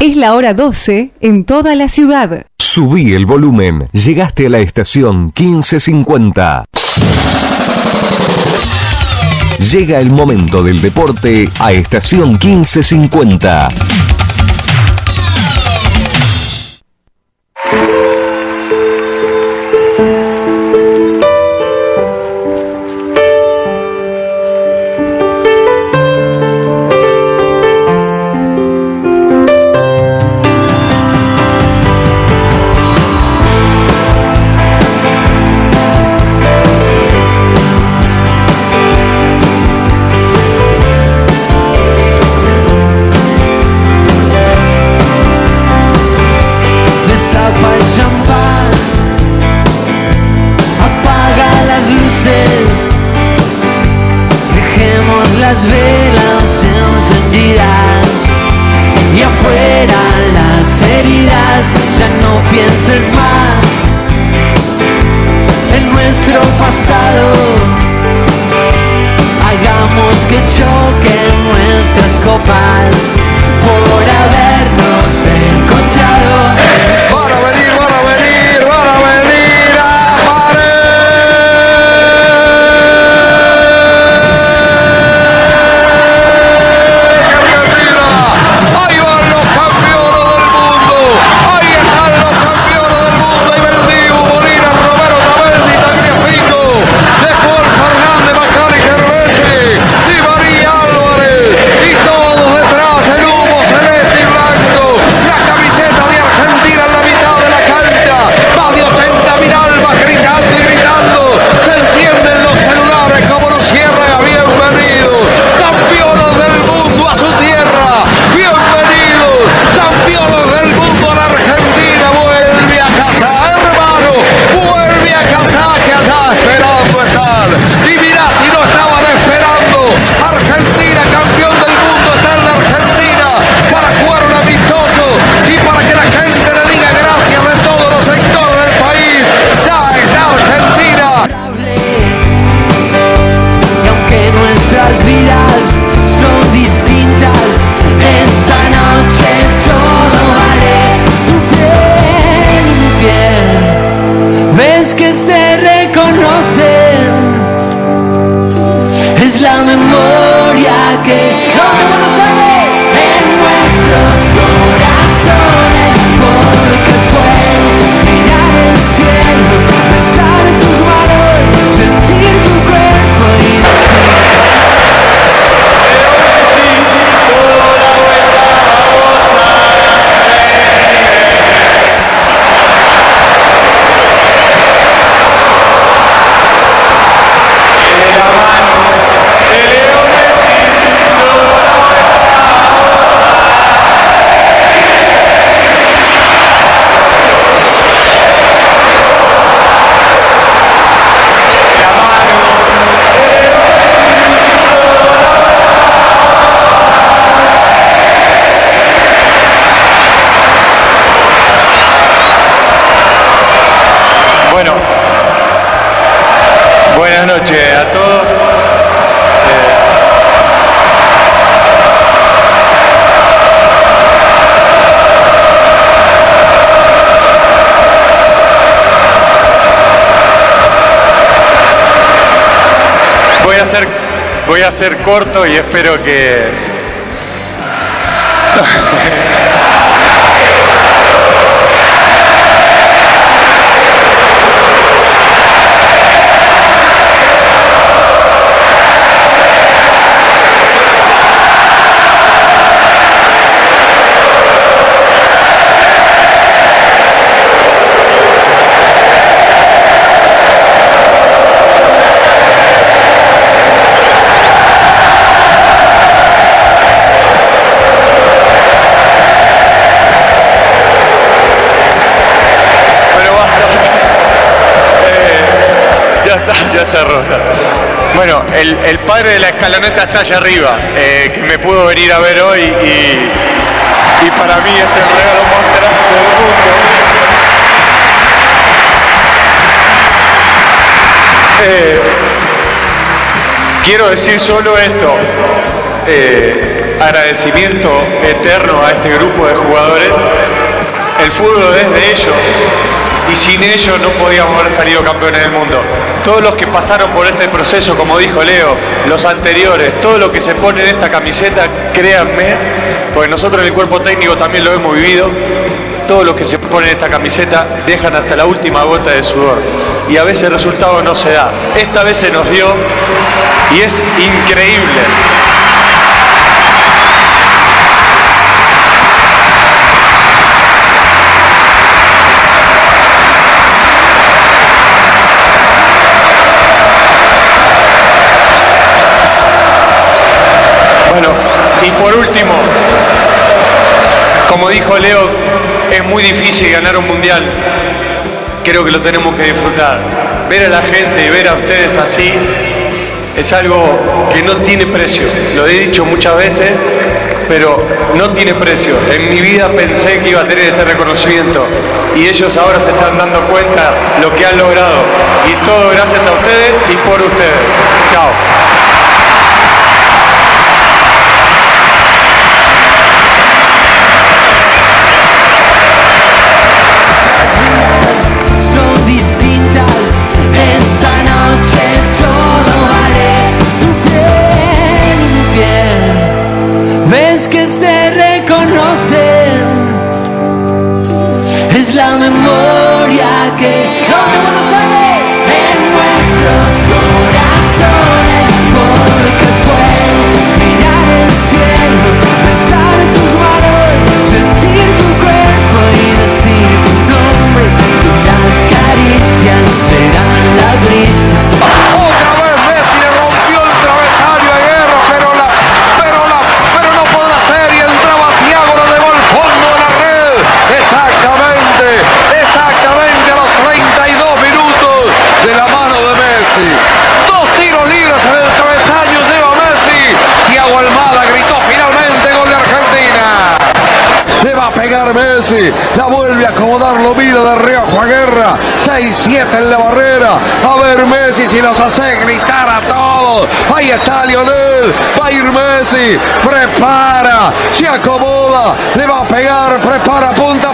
Es la hora 12 en toda la ciudad. Subí el volumen. Llegaste a la estación 1550. Llega el momento del deporte a estación 1550. a ser corto y espero que... Bueno, el, el, padre de la escaloneta está allá arriba, eh, que me pudo venir a ver hoy y, para mí es el regalo más grande del mundo. Eh, quiero decir solo esto. Eh, agradecimiento eterno a este grupo de jugadores el fútbol es de ellos y sin ellos no podíamos haber salido campeones del mundo. Todos los que pasaron por este proceso, como dijo Leo, los anteriores, todo lo que se pone en esta camiseta, créanme, porque nosotros en el cuerpo técnico también lo hemos vivido, todo lo que se pone en esta camiseta dejan hasta la última gota de sudor. Y a veces el resultado no se da. Esta vez se nos dio y es increíble. Por último, como dijo Leo, es muy difícil ganar un mundial. Creo que lo tenemos que disfrutar. Ver a la gente y ver a ustedes así es algo que no tiene precio. Lo he dicho muchas veces, pero no tiene precio. En mi vida pensé que iba a tener este reconocimiento y ellos ahora se están dando cuenta lo que han logrado. Y todo gracias a ustedes y por ustedes. Chao. En la barrera. A ver Messi si los hace gritar a todos. Ahí está Lionel. Va a ir Messi. Prepara. Se acomoda. Le va a pegar. Prepara. Punta.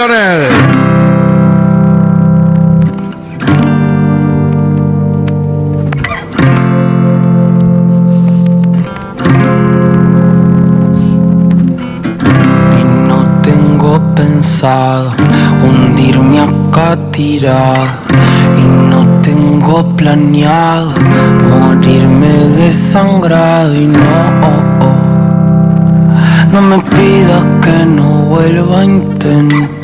Y no tengo pensado hundirme acá tirado. Y no tengo planeado morirme desangrado. Y no, no me pidas que no vuelva a intentar.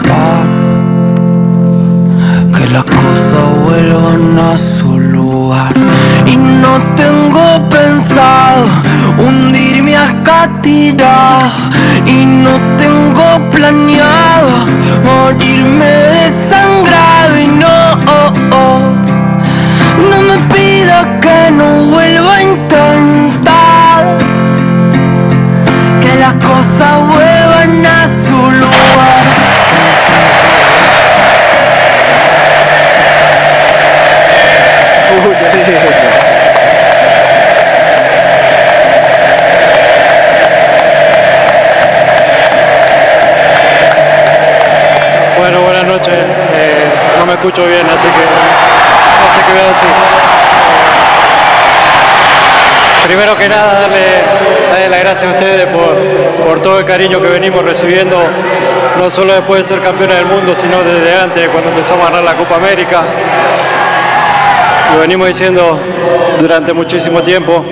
Que las cosas vuelvan a su lugar. Y no tengo pensado hundirme boca tirada y no tengo planeado morirme desangrado y no, no me pido que no vuelva a intentar que las cosas vuelvan escucho bien, así que no sé qué voy a decir. Primero que nada, darle, darle las gracias a ustedes por, por todo el cariño que venimos recibiendo, no solo después de ser campeones del mundo, sino desde antes, cuando empezamos a ganar la Copa América. Lo venimos diciendo durante muchísimo tiempo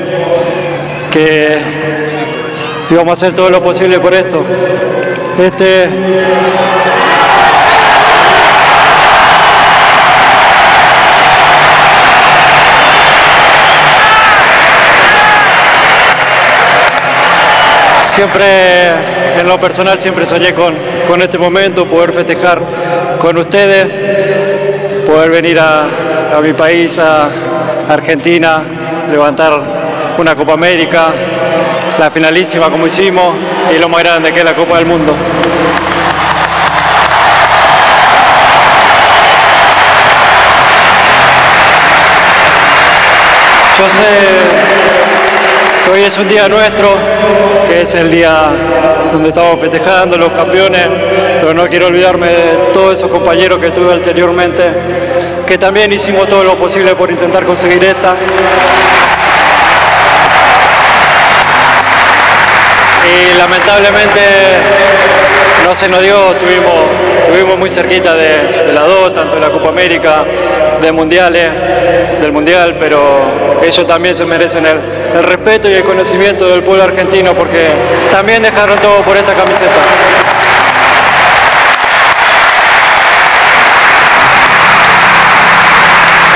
que íbamos a hacer todo lo posible por esto. Este Siempre, en lo personal, siempre soñé con, con este momento, poder festejar con ustedes, poder venir a, a mi país, a Argentina, levantar una Copa América, la finalísima como hicimos y lo más grande que es la Copa del Mundo. Yo sé hoy es un día nuestro, que es el día donde estamos festejando los campeones, pero no quiero olvidarme de todos esos compañeros que tuve anteriormente, que también hicimos todo lo posible por intentar conseguir esta. Y lamentablemente no se nos dio, tuvimos, tuvimos muy cerquita de, de la dos, tanto de la Copa América, de mundiales, del mundial, pero ellos también se merecen el, el respeto y el conocimiento del pueblo argentino porque también dejaron todo por esta camiseta.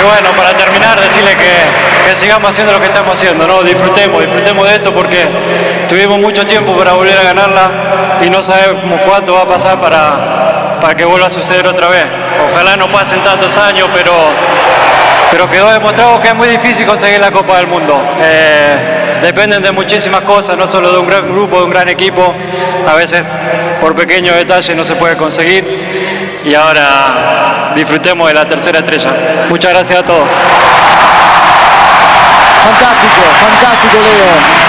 Y bueno, para terminar, decirle que, sigamos haciendo lo que estamos haciendo, ¿no? Disfrutemos, disfrutemos de esto porque tuvimos mucho tiempo para volver a ganarla y no sabemos cuánto va a pasar para, para que vuelva a suceder otra vez. Ojalá no pasen tantos años, pero, pero quedó demostrado que es muy difícil conseguir la Copa del Mundo. Eh, dependen de muchísimas cosas, no solo de un gran grupo, de un gran equipo. A veces por pequeños detalles no se puede conseguir. Y ahora disfrutemos de la tercera estrella. Muchas gracias a todos. Fantástico, fantástico, Leo.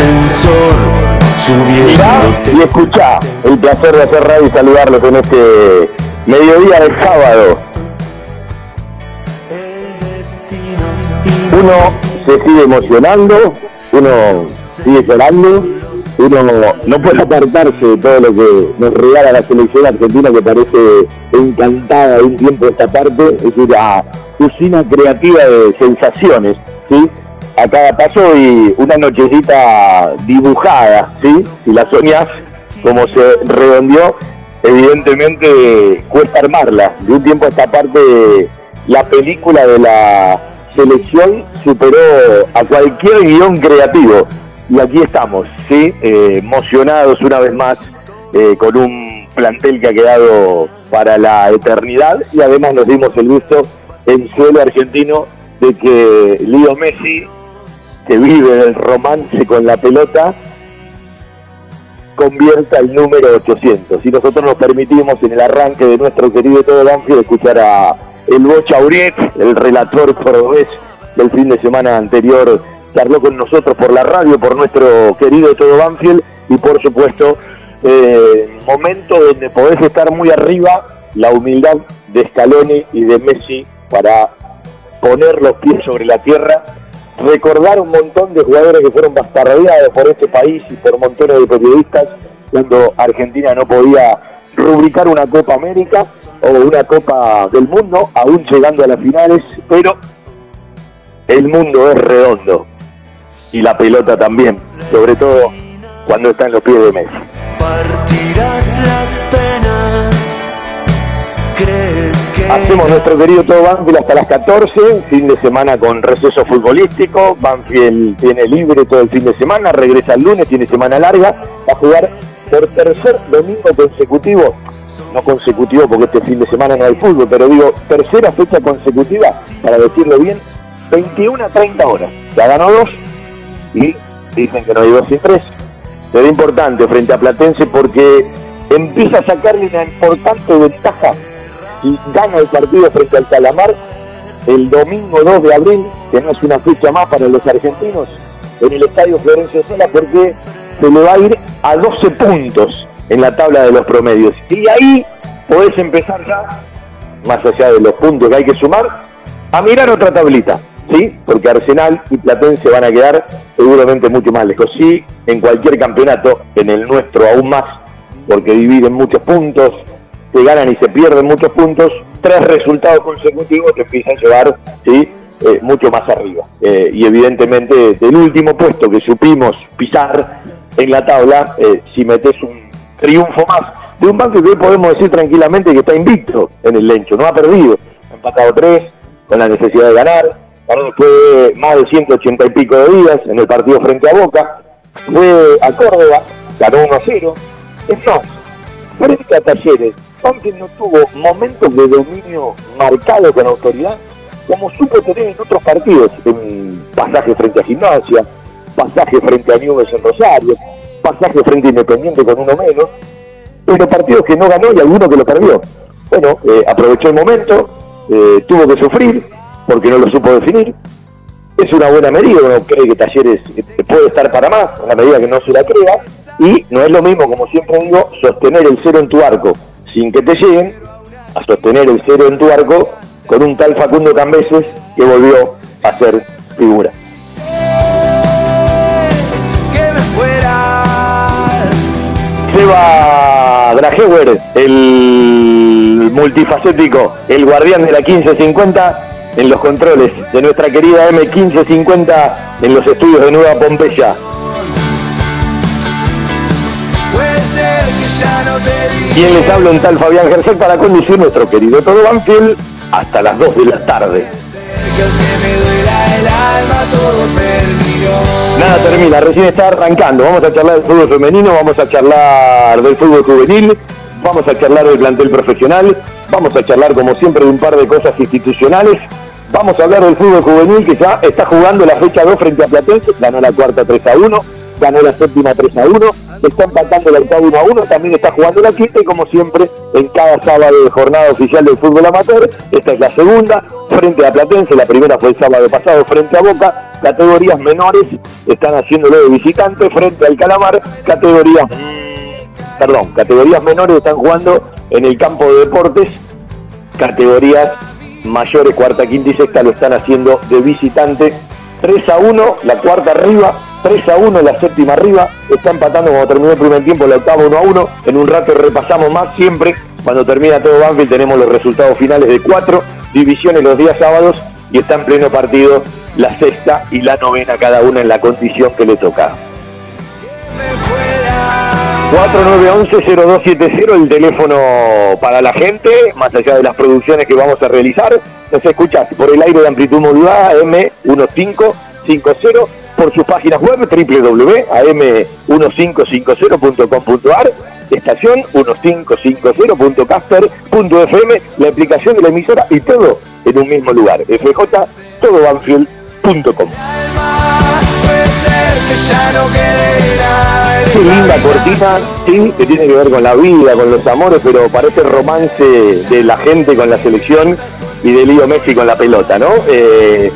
Ascensor subiendo. y escucha el placer de hacer radio y saludarlos en este mediodía del sábado. Uno se sigue emocionando, uno sigue llorando, uno no puede apartarse de todo lo que nos regala la selección argentina que parece encantada de un tiempo esta parte, es decir, a usina creativa de sensaciones, ¿sí? A cada paso y una nochecita dibujada, ¿sí? Si la soñas, como se redondeó, evidentemente cuesta armarla. De un tiempo a esta parte, la película de la selección superó a cualquier guion creativo. Y aquí estamos, ¿sí? Eh, emocionados una vez más eh, con un plantel que ha quedado para la eternidad y además nos dimos el gusto en suelo argentino de que Leo Messi, que vive del romance con la pelota, convierta el número 800. Y nosotros nos permitimos en el arranque de nuestro querido Todo Banfield escuchar a el Bocha Uriet, el relator cordobés del fin de semana anterior, charló con nosotros por la radio, por nuestro querido Todo Banfield y por supuesto, eh, momento donde podés estar muy arriba, la humildad de Scaloni y de Messi para poner los pies sobre la tierra, recordar un montón de jugadores que fueron bastardeados por este país y por montones de periodistas cuando Argentina no podía rubricar una Copa América o una Copa del Mundo, aún llegando a las finales, pero el mundo es redondo y la pelota también, sobre todo cuando está en los pies de Messi. Las penas. ¿Crees que Hacemos nuestro querido todo Banfield hasta las 14, fin de semana con receso futbolístico, Banfield tiene libre todo el fin de semana, regresa el lunes, tiene semana larga, va a jugar por tercer domingo consecutivo, no consecutivo porque este fin de semana no hay fútbol, pero digo tercera fecha consecutiva, para decirlo bien, 21 a 30 horas, ya ganó dos y dicen que no hay dos sin tres, pero importante frente a Platense porque empieza a sacarle una importante ventaja y gana el partido frente al Calamar el domingo 2 de abril, que no es una fecha más para los argentinos, en el estadio Florencio Sola, porque se le va a ir a 12 puntos en la tabla de los promedios. Y ahí podés empezar ya, más allá de los puntos que hay que sumar, a mirar otra tablita, ¿sí? Porque Arsenal y Platense van a quedar seguramente mucho más lejos. Sí, en cualquier campeonato, en el nuestro aún más, porque dividen muchos puntos, se ganan y se pierden muchos puntos, tres resultados consecutivos te empiezan a llevar ¿sí? Eh, mucho más arriba. Eh, y evidentemente del último puesto que supimos pisar en la tabla, eh, si metes un triunfo más de un banco que hoy podemos decir tranquilamente que está invicto en el Lencho, no ha perdido, ha empatado tres, con la necesidad de ganar, ganó después de más de 180 y pico de días en el partido frente a Boca, fue a Córdoba, ganó 1 a 0, es más, frente a Talleres, Banfield no tuvo momentos de dominio marcado con autoridad, como supo tener en otros partidos, en pasaje frente a Gimnasia, pasaje frente a Nubes en Rosario, pasaje frente a Independiente con uno menos, pero partidos que no ganó y alguno que lo perdió. Bueno, eh, aprovechó el momento, eh, tuvo que sufrir porque no lo supo definir. Es una buena medida, uno cree que Talleres eh, puede estar para más, a medida que no se la crea, y no es lo mismo, como siempre digo, sostener el cero en tu arco sin que te lleguen, a sostener el cero en tu arco con un tal Facundo Cambeses que volvió a ser figura. Seba para Hewer, el multifacético, el guardián de la 1550 en los controles de nuestra querida M1550 en los estudios de Nueva Pompeya. Quien les habla un tal Fabián Gersel para conducir nuestro querido Todo Banfield hasta las 2 de la tarde. Nada termina, recién está arrancando. Vamos a charlar del fútbol femenino, vamos a charlar del fútbol juvenil, vamos a charlar del plantel profesional, vamos a charlar como siempre de un par de cosas institucionales. Vamos a hablar del fútbol juvenil que ya está jugando la fecha 2 frente a Platense, ganó la cuarta 3 a 1, ganó la séptima 3 a 1, está empatando la octava 1 a 1, también está jugando la quinta y como siempre en cada sábado de jornada oficial del fútbol amateur, esta es la segunda, frente a Platense, la primera fue el sábado pasado frente a Boca, categorías menores están haciéndolo de visitante frente al Calamar, categorías, perdón, categorías menores están jugando en el campo de deportes, categorías mayores, cuarta, quinta y sexta lo están haciendo de visitante, 3 a 1, la cuarta arriba, 3 a 1 la séptima arriba, está empatando cuando terminó el primer tiempo la octava 1 a 1, en un rato repasamos más siempre, cuando termina todo Banfield tenemos los resultados finales de cuatro divisiones los días sábados y está en pleno partido la sexta y la novena cada una en la condición que le toca. 4911-0270, el teléfono para la gente, más allá de las producciones que vamos a realizar. Nos escuchas por el aire de amplitud modulada M1550, por sus páginas web www.am1550.com.ar, estación 1550.caster.fm, la aplicación de la emisora y todo en un mismo lugar. FJ, todobanfield.com. Qué linda cortina, sí, que tiene que ver con la vida, con los amores, pero parece romance de la gente con la selección y de Lío Messi con la pelota, ¿no? Eh,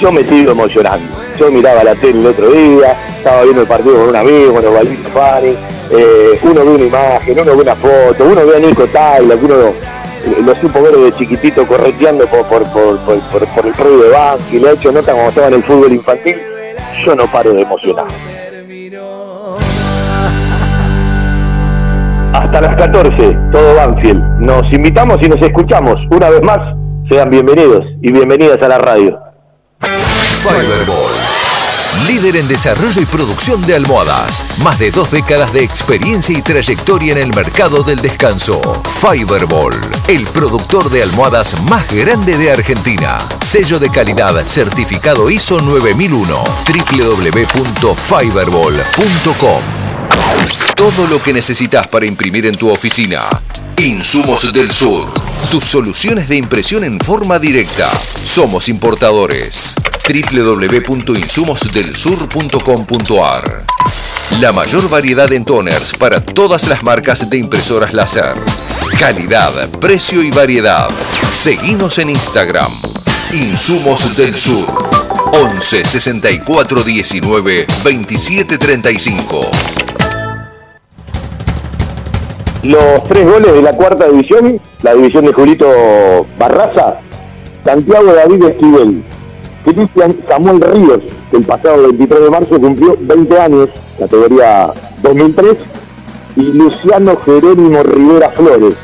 yo me sigo emocionando. Yo miraba la tele el otro día, estaba viendo el partido con un amigo, con Osvaldo Fani, eh, uno ve una imagen, uno ve una foto, uno ve a Nico Tyler, uno lo supo ver de chiquitito correteando por, por, por, por, el ruido de Banque, y le ha hecho nota cuando estaba en el fútbol infantil, yo no paro de emocionar. Hasta las 14, todo Banfield. Nos invitamos y nos escuchamos una vez más. Sean bienvenidos y bienvenidas a la radio. Líder en desarrollo y producción de almohadas. Más de dos décadas de experiencia y trayectoria en el mercado del descanso. Fiberball. El productor de almohadas más grande de Argentina. Sello de calidad certificado ISO 9001. www.fiberball.com. Todo lo que necesitas para imprimir en tu oficina. Insumos del Sur. Tus soluciones de impresión en forma directa. Somos importadores. www.insumosdelsur.com.ar La mayor variedad en toners para todas las marcas de impresoras láser. Calidad, precio y variedad. Seguimos en Instagram. Insumos del Sur. 11 64 19 27 35. Los tres goles de la cuarta división, la división de Julito Barraza, Santiago David Esquivel, Cristian Samuel Ríos, que el pasado 23 de marzo cumplió 20 años, categoría 2003, y Luciano Jerónimo Rivera Flores,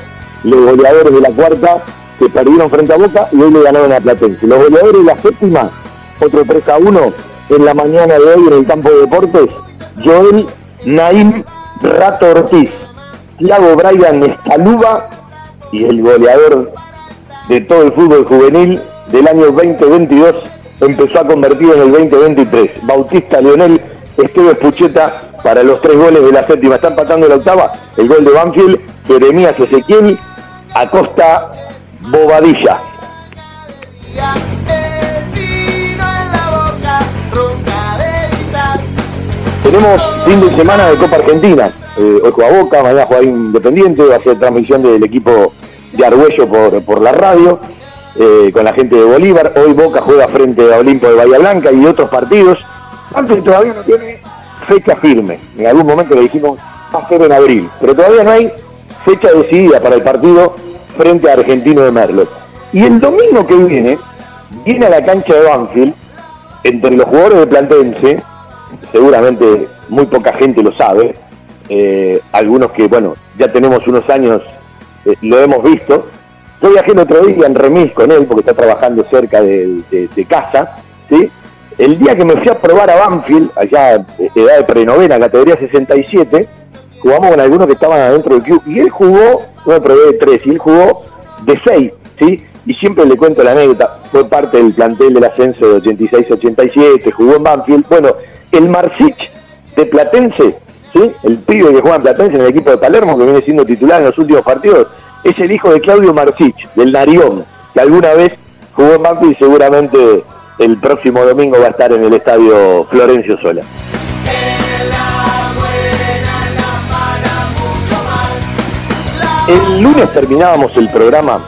los goleadores de la cuarta que perdieron frente a Boca y hoy le ganaron a Platense. Los goleadores de la séptima, otro 3 a 1 en la mañana de hoy en el campo de deportes, Joel Naim Rato Ortiz, Thiago Brian Escaluba y el goleador de todo el fútbol juvenil del año 2022 empezó a convertir en el 2023. Bautista Leonel Esteves Pucheta para los tres goles de la séptima. Está empatando la octava. El gol de Banfield, Jeremías Ezequiel, Acosta Bobadilla. Tenemos fin de semana de Copa Argentina. Eh, hoy juega Boca, mañana juega Independiente, va a ser transmisión del equipo de Argüello por, por la radio, eh, con la gente de Bolívar. Hoy Boca juega frente a Olimpo de Bahía Blanca y otros partidos. Antes todavía no tiene fecha firme. En algún momento le dijimos va a ser en abril, pero todavía no hay fecha decidida para el partido frente a Argentino de Merlo. Y el domingo que viene, viene a la cancha de Banfield, entre los jugadores de Platense, seguramente muy poca gente lo sabe, eh, algunos que, bueno, ya tenemos unos años, eh, lo hemos visto. Yo viajé el otro día en remis con él, porque está trabajando cerca de, casa, ¿sí? El día que me fui a probar a Banfield, allá eh, edad de prenovena, categoría 67, jugamos con algunos que estaban adentro del club, y él jugó, me probé de tres, y él jugó de seis, ¿sí? Y siempre le cuento la anécdota, fue parte del plantel del ascenso de 86-87, jugó en Banfield. Bueno, el Marcich de Platense, ¿sí? El pibe que juega en Platense en el equipo de Palermo, que viene siendo titular en los últimos partidos, es el hijo de Claudio Marcich, del Narión, que alguna vez jugó en Banfield y seguramente el próximo domingo va a estar en el estadio Florencio Sola. El lunes terminábamos el programa,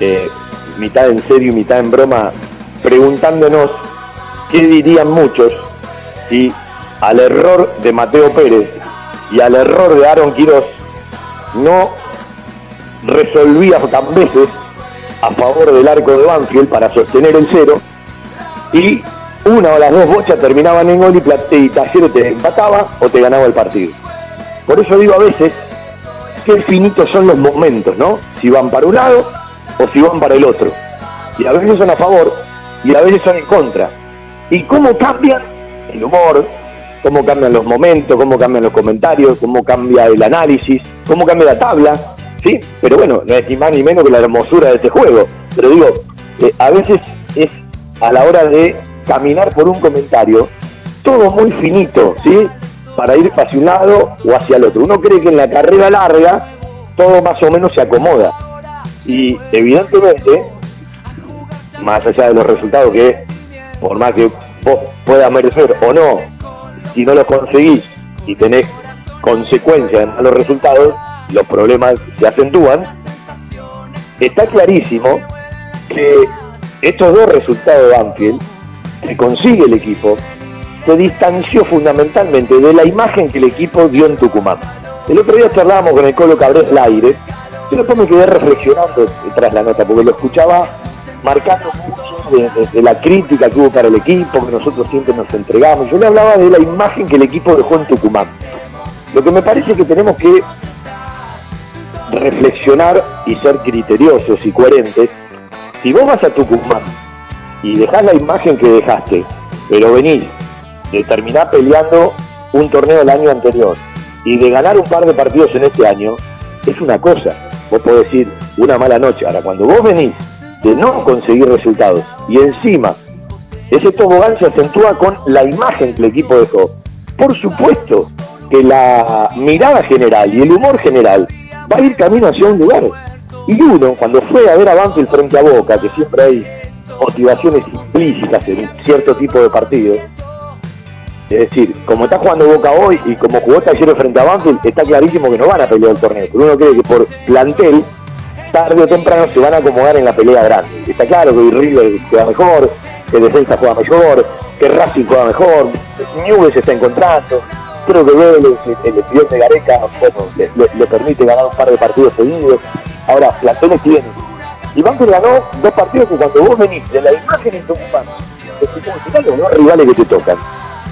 eh, mitad en serio y mitad en broma, preguntándonos qué dirían muchos si al error de Mateo Pérez y al error de Aaron Quirós no resolvía veces a favor del arco de Banfield para sostener el cero y una o las dos bochas terminaban en gol y y Talleres te empataba o te ganaba el partido. Por eso digo a veces qué finitos son los momentos, ¿no? Si van para un lado o si van para el otro. Y a veces son a favor y a veces son en contra. Y cómo cambian el humor, cómo cambian los momentos, cómo cambian los comentarios, cómo cambia el análisis, cómo cambia la tabla, ¿sí? Pero bueno, no es ni más ni menos que la hermosura de este juego. Pero digo, eh, a veces es a la hora de caminar por un comentario, todo muy finito, ¿sí? Para ir hacia un lado o hacia el otro. Uno cree que en la carrera larga todo más o menos se acomoda. Y evidentemente, más allá de los resultados que, por más que vos puedas merecer o no, si no los conseguís y tenés consecuencias en malos resultados, los problemas se acentúan, está clarísimo que estos dos resultados de Banfield que consigue el equipo se distanció fundamentalmente de la imagen que el equipo dio en Tucumán. El otro día charlábamos con el Colo Cabrés al aire, yo después me quedé reflexionando tras la nota, porque lo escuchaba marcando mucho de, de- la crítica que hubo para el equipo, que nosotros siempre nos entregamos. Yo le hablaba de la imagen que el equipo dejó en Tucumán. Lo que me parece que tenemos que reflexionar y ser criteriosos y coherentes. Si vos vas a Tucumán y dejás la imagen que dejaste, pero venís de terminar peleando un torneo el año anterior y de ganar un par de partidos en este año, es una cosa. Vos podés decir una mala noche. Ahora, cuando vos venís de no conseguir resultados y encima ese tobogán se acentúa con la imagen que el equipo dejó. Por supuesto que la mirada general y el humor general va a ir camino hacia un lugar. Y uno, cuando fue a ver a Banfield frente a Boca, que siempre hay motivaciones implícitas en cierto tipo de partidos, es decir, como está jugando Boca hoy y como jugó Talleres frente a Banfield, está clarísimo que no van a pelear el torneo. Pero uno cree que por plantel, tarde o temprano se van a acomodar en la pelea grande. Está claro que River juega mejor, que Defensa juega mejor, que Racing juega mejor, Newell's se está encontrando. Creo que Vélez, el estudiante de Gareca, bueno, le, permite ganar un par de partidos seguidos. Ahora, planteles tienen. Y Banfield ganó dos partidos que cuando vos venís de la imagen en Tucumán, de Tucumán, fíjate los dos rivales que te tocan.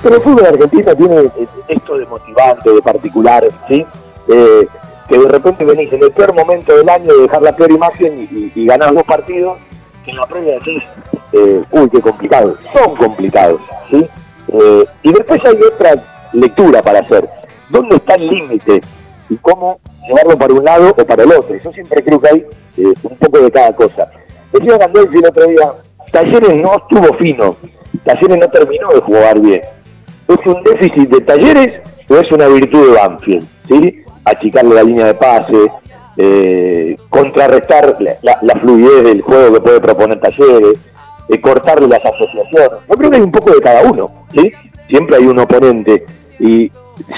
Pero el fútbol argentino tiene eh, esto de motivante, de particular, ¿sí? Eh, que de repente venís en el peor momento del año de dejar la peor imagen y, y, ganás dos partidos, que en la previa decís, eh, uy, qué complicado. Son complicados, ¿sí? Eh, y después hay otra lectura para hacer. ¿Dónde está el límite? Y cómo llevarlo para un lado o para el otro. Yo siempre creo que hay eh, un poco de cada cosa. Decía Gandolfi el otro día, Talleres no estuvo fino, Talleres no terminó de jugar bien. ¿Es un déficit de Talleres o es una virtud de Banfield? ¿sí? Achicarle la línea de pase, eh, contrarrestar la, fluidez del juego que puede proponer Talleres, eh, cortarle las asociaciones. Yo creo que hay un poco de cada uno, ¿sí? Siempre hay un oponente y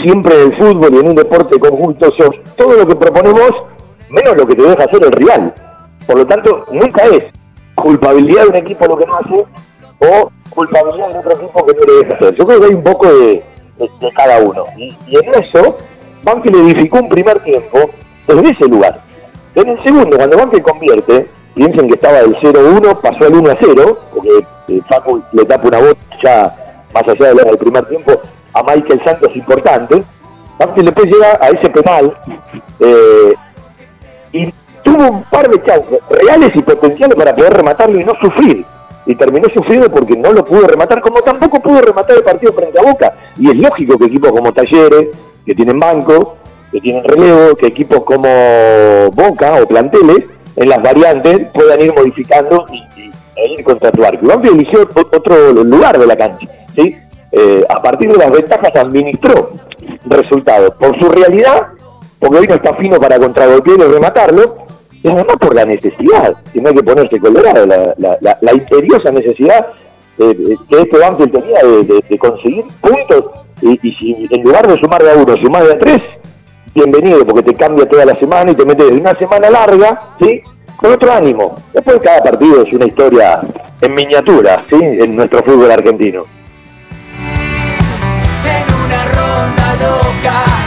siempre en el fútbol y en un deporte conjunto sos todo lo que proponemos menos lo que te deja hacer el rival. Por lo tanto, nunca es culpabilidad de un equipo lo que no hace o culpabilidad de otro equipo que no le deja hacer. Yo creo que hay un poco de, de- cada uno. Y, en eso, Banfield edificó un primer tiempo desde ese lugar. En el segundo, cuando Banfield convierte, piensen que estaba del 0-1, pasó al 1-0, porque eh, Facu le tapa una bocha más allá del primer tiempo a Michael Santos importante, Banfield después llega a ese penal eh, y tuvo un par de chances reales y potenciales para poder rematarlo y no sufrir. Y terminó sufriendo porque no lo pudo rematar, como tampoco pudo rematar el partido frente a Boca. Y es lógico que equipos como Talleres, que tienen banco, que tienen relevo, que equipos como Boca o planteles, en las variantes puedan ir modificando y, ir contra tu arco. Y Banfield eligió otro lugar de la cancha. ¿sí? Eh, a partir de las ventajas administró resultados. Por su realidad, porque hoy no está fino para contragolpear y rematarlo, y además por la necesidad, que no hay que ponerse colorado, la, la, la- imperiosa necesidad eh, eh, que este Banfield tenía de conseguir puntos y, y si en lugar de sumar de a uno, sumar de a tres, bienvenido, porque te cambia toda la semana y te metes una semana larga, ¿sí? Con otro ánimo. Después cada partido es una historia en miniatura, ¿sí? En nuestro fútbol argentino.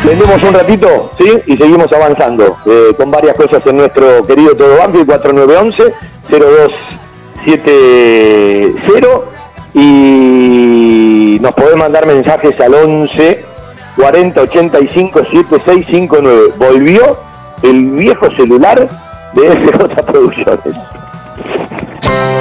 Vendemos un ratito, ¿sí? Y seguimos avanzando eh, con varias cosas en nuestro querido Todo Banfield 4911-0270 y nos podés mandar mensajes al 11 40 85 7659. Volvió el viejo celular de SJ Producciones.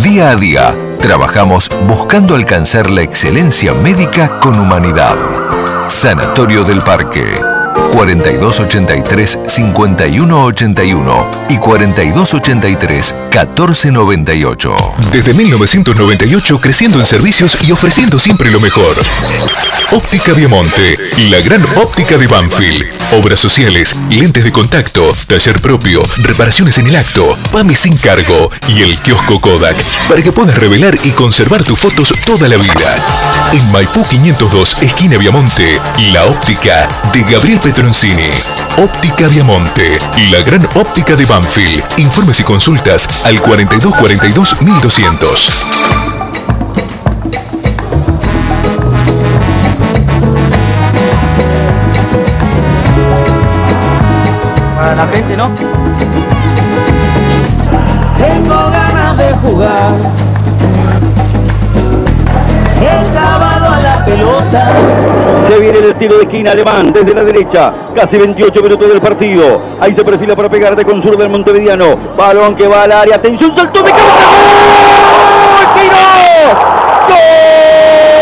Día a día, trabajamos buscando alcanzar la excelencia médica con humanidad. Sanatorio del Parque. 4283-5181 y 4283-1498. Desde 1998 creciendo en servicios y ofreciendo siempre lo mejor. Óptica Viamonte, la gran óptica de Banfield. Obras sociales, lentes de contacto, taller propio, reparaciones en el acto, PAMI sin cargo y el kiosco Kodak para que puedas revelar y conservar tus fotos toda la vida. En Maipú 502, esquina Viamonte, la óptica de Gabriel Óptica Viamonte, la gran óptica de Banfield. Informes y consultas al 4242 1200. Para la gente, ¿no? Tengo ganas de jugar. El sábado a la pelota. Viene el tiro de esquina alemán desde la derecha. Casi 28 minutos del partido. Ahí se perfila para pegarte con sur del Montevideano. Balón que va al área. Atención, saltó de cabeza. ¡Gol! ¡Gol!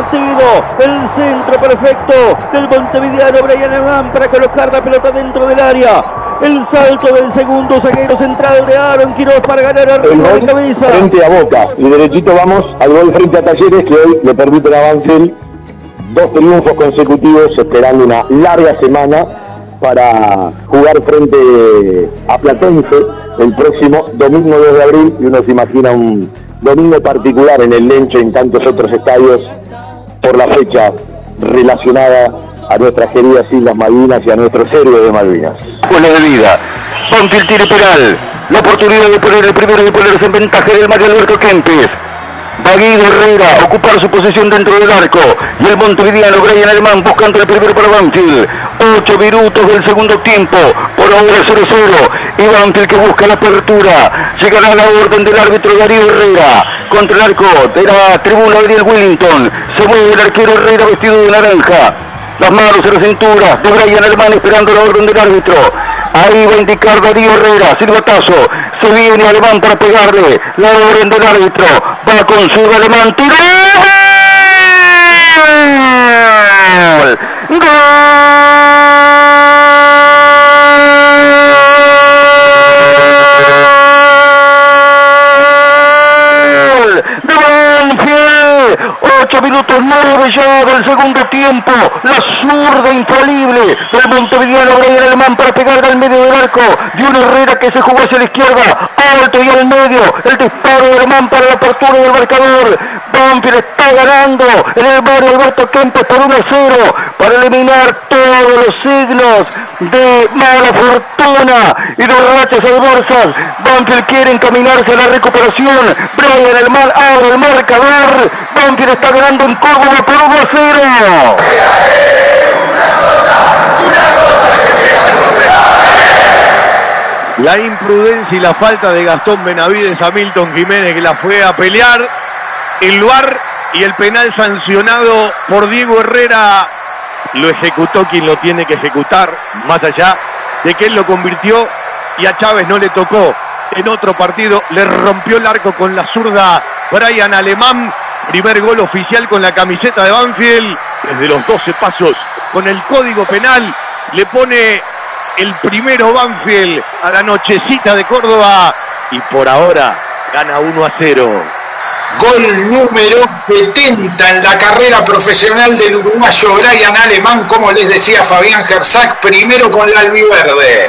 Partido. El centro perfecto del Montevideano Brian Evan para colocar la pelota dentro del área. El salto del segundo zaguero central de Aaron Quiroz para ganar El arriba de gol cabeza. frente a Boca. Y derechito vamos al gol frente a Talleres que hoy le permiten a Banfield dos triunfos consecutivos esperando una larga semana para jugar frente a Platense el próximo domingo 2 de abril y uno se imagina un domingo particular en el Lencho y en tantos otros estadios por la fecha relacionada a nuestras queridas Islas Malvinas y a nuestros héroes de Malvinas. Bueno de vida. Banfield tiene penal. La oportunidad de poner el primero y ponerse en ventaja del Mario Alberto Kempes. Guido Herrera ocupar su posición dentro del arco. Y el montevideano Brian Alemán buscando el primero para Banfield. Ocho minutos del segundo tiempo. Por ahora 0-0. Y Banfield que busca la apertura. Llegará la orden del árbitro Darío Herrera. Contra el arco de la tribuna Ariel Willington. Se mueve el arquero Herrera vestido de naranja. Las manos en la cintura de Brian Alemán esperando la orden del árbitro. Ahí va a indicar Darío Herrera, silbatazo. Se viene Alemán para pegarle. La orden del árbitro. Va con su Alemán. ¡Tiro! ¡Gol! ¡Gol! ¡De Banfield! Ocho minutos minuto 9 ya del segundo tiempo. La zurda infalible del montevideano Brian Alemán para pegar al medio del arco. De Herrera que se jugó hacia la izquierda. Alto y al medio. El disparo de Alemán para la apertura del marcador. Banfield está ganando en el barrio Alberto Kempes por 1 a 0 para eliminar todos los signos de mala fortuna y de rachas adversas. Banfield quiere encaminarse a la recuperación. Brian Alemán abre el marcador. Banfield está ganando en Córdoba por 1 a 0. La imprudencia y la falta de Gastón Benavides a Milton Jiménez que la fue a pelear. El VAR y el penal sancionado por Diego Herrera lo ejecutó quien lo tiene que ejecutar, más allá de que él lo convirtió y a Chávez no le tocó. En otro partido le rompió el arco con la zurda Brian Alemán. Primer gol oficial con la camiseta de Banfield. Desde los 12 pasos con el código penal le pone el primero Banfield a la nochecita de Córdoba y por ahora gana 1 a 0. Gol número 70 en la carrera profesional del uruguayo Brian Alemán, como les decía Fabián Gersac, primero con la albiverde.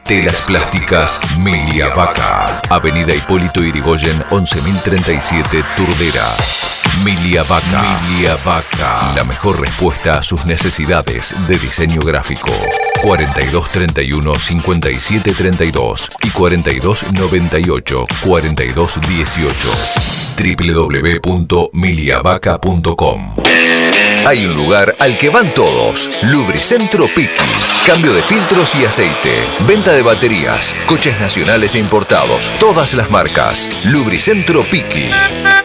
Telas plásticas Milia Vaca. Avenida Hipólito Irigoyen 11037 Turdera. Milia Vaca. Milia Vaca. La mejor respuesta a sus necesidades de diseño gráfico. 4231 5732 y 4298 4218 www.miliavaca.com Hay un lugar al que van todos. Lubricentro Piki. Cambio de filtros y aceite. Venta de baterías. Coches nacionales e importados. Todas las marcas. Lubricentro Piki.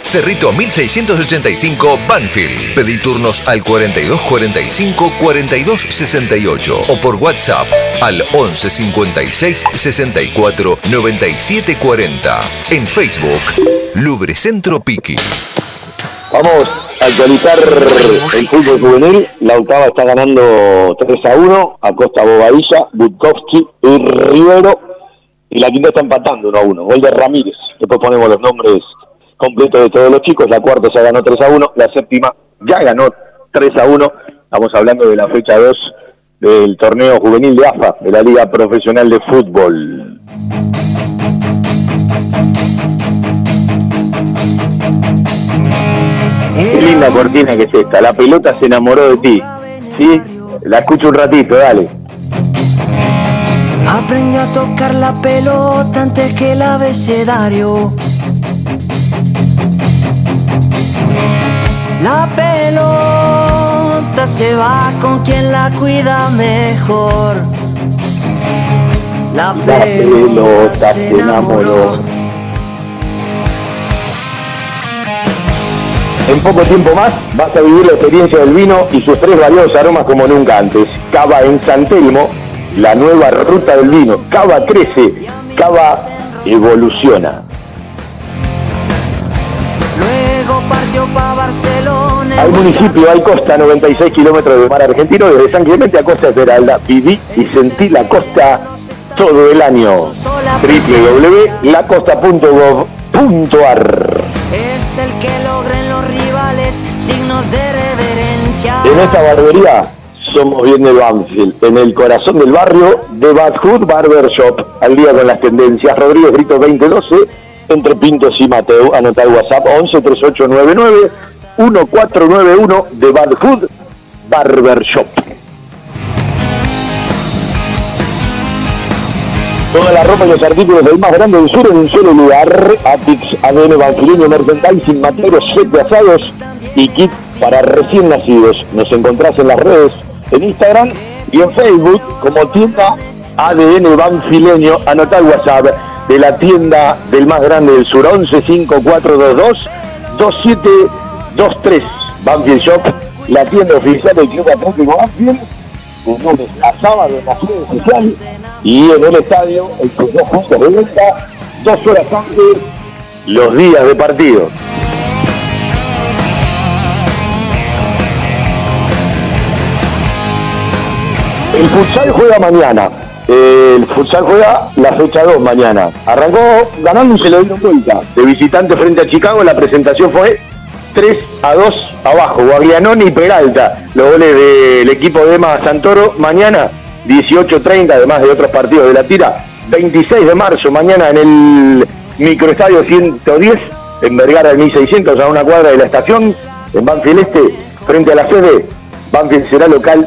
Cerrito 1685 Banfield. Pedí turnos al 4245 4268 o por WhatsApp al 11 56 64 97 40. En Facebook, Lubricentro Piki. Vamos a actualizar el fútbol juvenil. La octava está ganando 3 a 1 a Costa Bobadilla, Butkowski y Rivero. Y la quinta está empatando 1 a 1. Gol de Ramírez. Después ponemos los nombres completos de todos los chicos. La cuarta ya ganó 3 a 1. La séptima ya ganó 3 a 1. Estamos hablando de la fecha 2 del torneo juvenil de AFA, de la Liga Profesional de Fútbol. Qué linda cortina que es esta. La pelota se enamoró de ti. ¿Sí? La escucho un ratito, dale. Aprendió a tocar la pelota antes que el abecedario. La pelota se va con quien la cuida mejor. La La pelota se enamoró. En poco tiempo más vas a vivir la experiencia del vino y sus tres valiosos aromas como nunca antes. Cava en San Telmo, la nueva ruta del vino. Cava crece, Cava evoluciona. Luego partió para Barcelona. Hay municipio, hay costa, 96 kilómetros de mar argentino, desde San Clemente a Costa Esmeralda. Viví y sentí la costa todo el año. www.lacosta.gov.ar Es el que En esta barbería somos bien de Banfield, en el corazón del barrio de Bad Hood Barber Shop, al día con las tendencias. Rodríguez Brito 2012, entre Pintos y Mateo, anota el WhatsApp 11 3899 1491 de Bad Hood Barber Shop. Toda la ropa y los artículos del más grande del sur en un solo lugar. Atix, ADN Banfileño Merchandising, Materos, Siete Asados y kit para recién nacidos. Nos encontrás en las redes, en Instagram y en Facebook como tienda ADN Banfileño. Anotá el WhatsApp de la tienda del más grande del sur, 11 5422 2723 Banfield Shop, la tienda oficial del Club Atlético Banfield, lunes a sábado en la sede social y en el estadio, el Juntos de vuelta, dos horas antes, los días de partido. El futsal juega mañana. El futsal juega la fecha 2 mañana. Arrancó ganando y se lo dieron vuelta. De visitante frente a Chicago, la presentación fue 3 a 2 abajo. Guaglianoni y Peralta. Los goles del equipo de Ema Santoro. Mañana 18.30, además de otros partidos de la tira. 26 de marzo, mañana en el microestadio 110, en Vergara del 1600, a una cuadra de la estación, en Banfield Este, frente a la sede. Banfield será local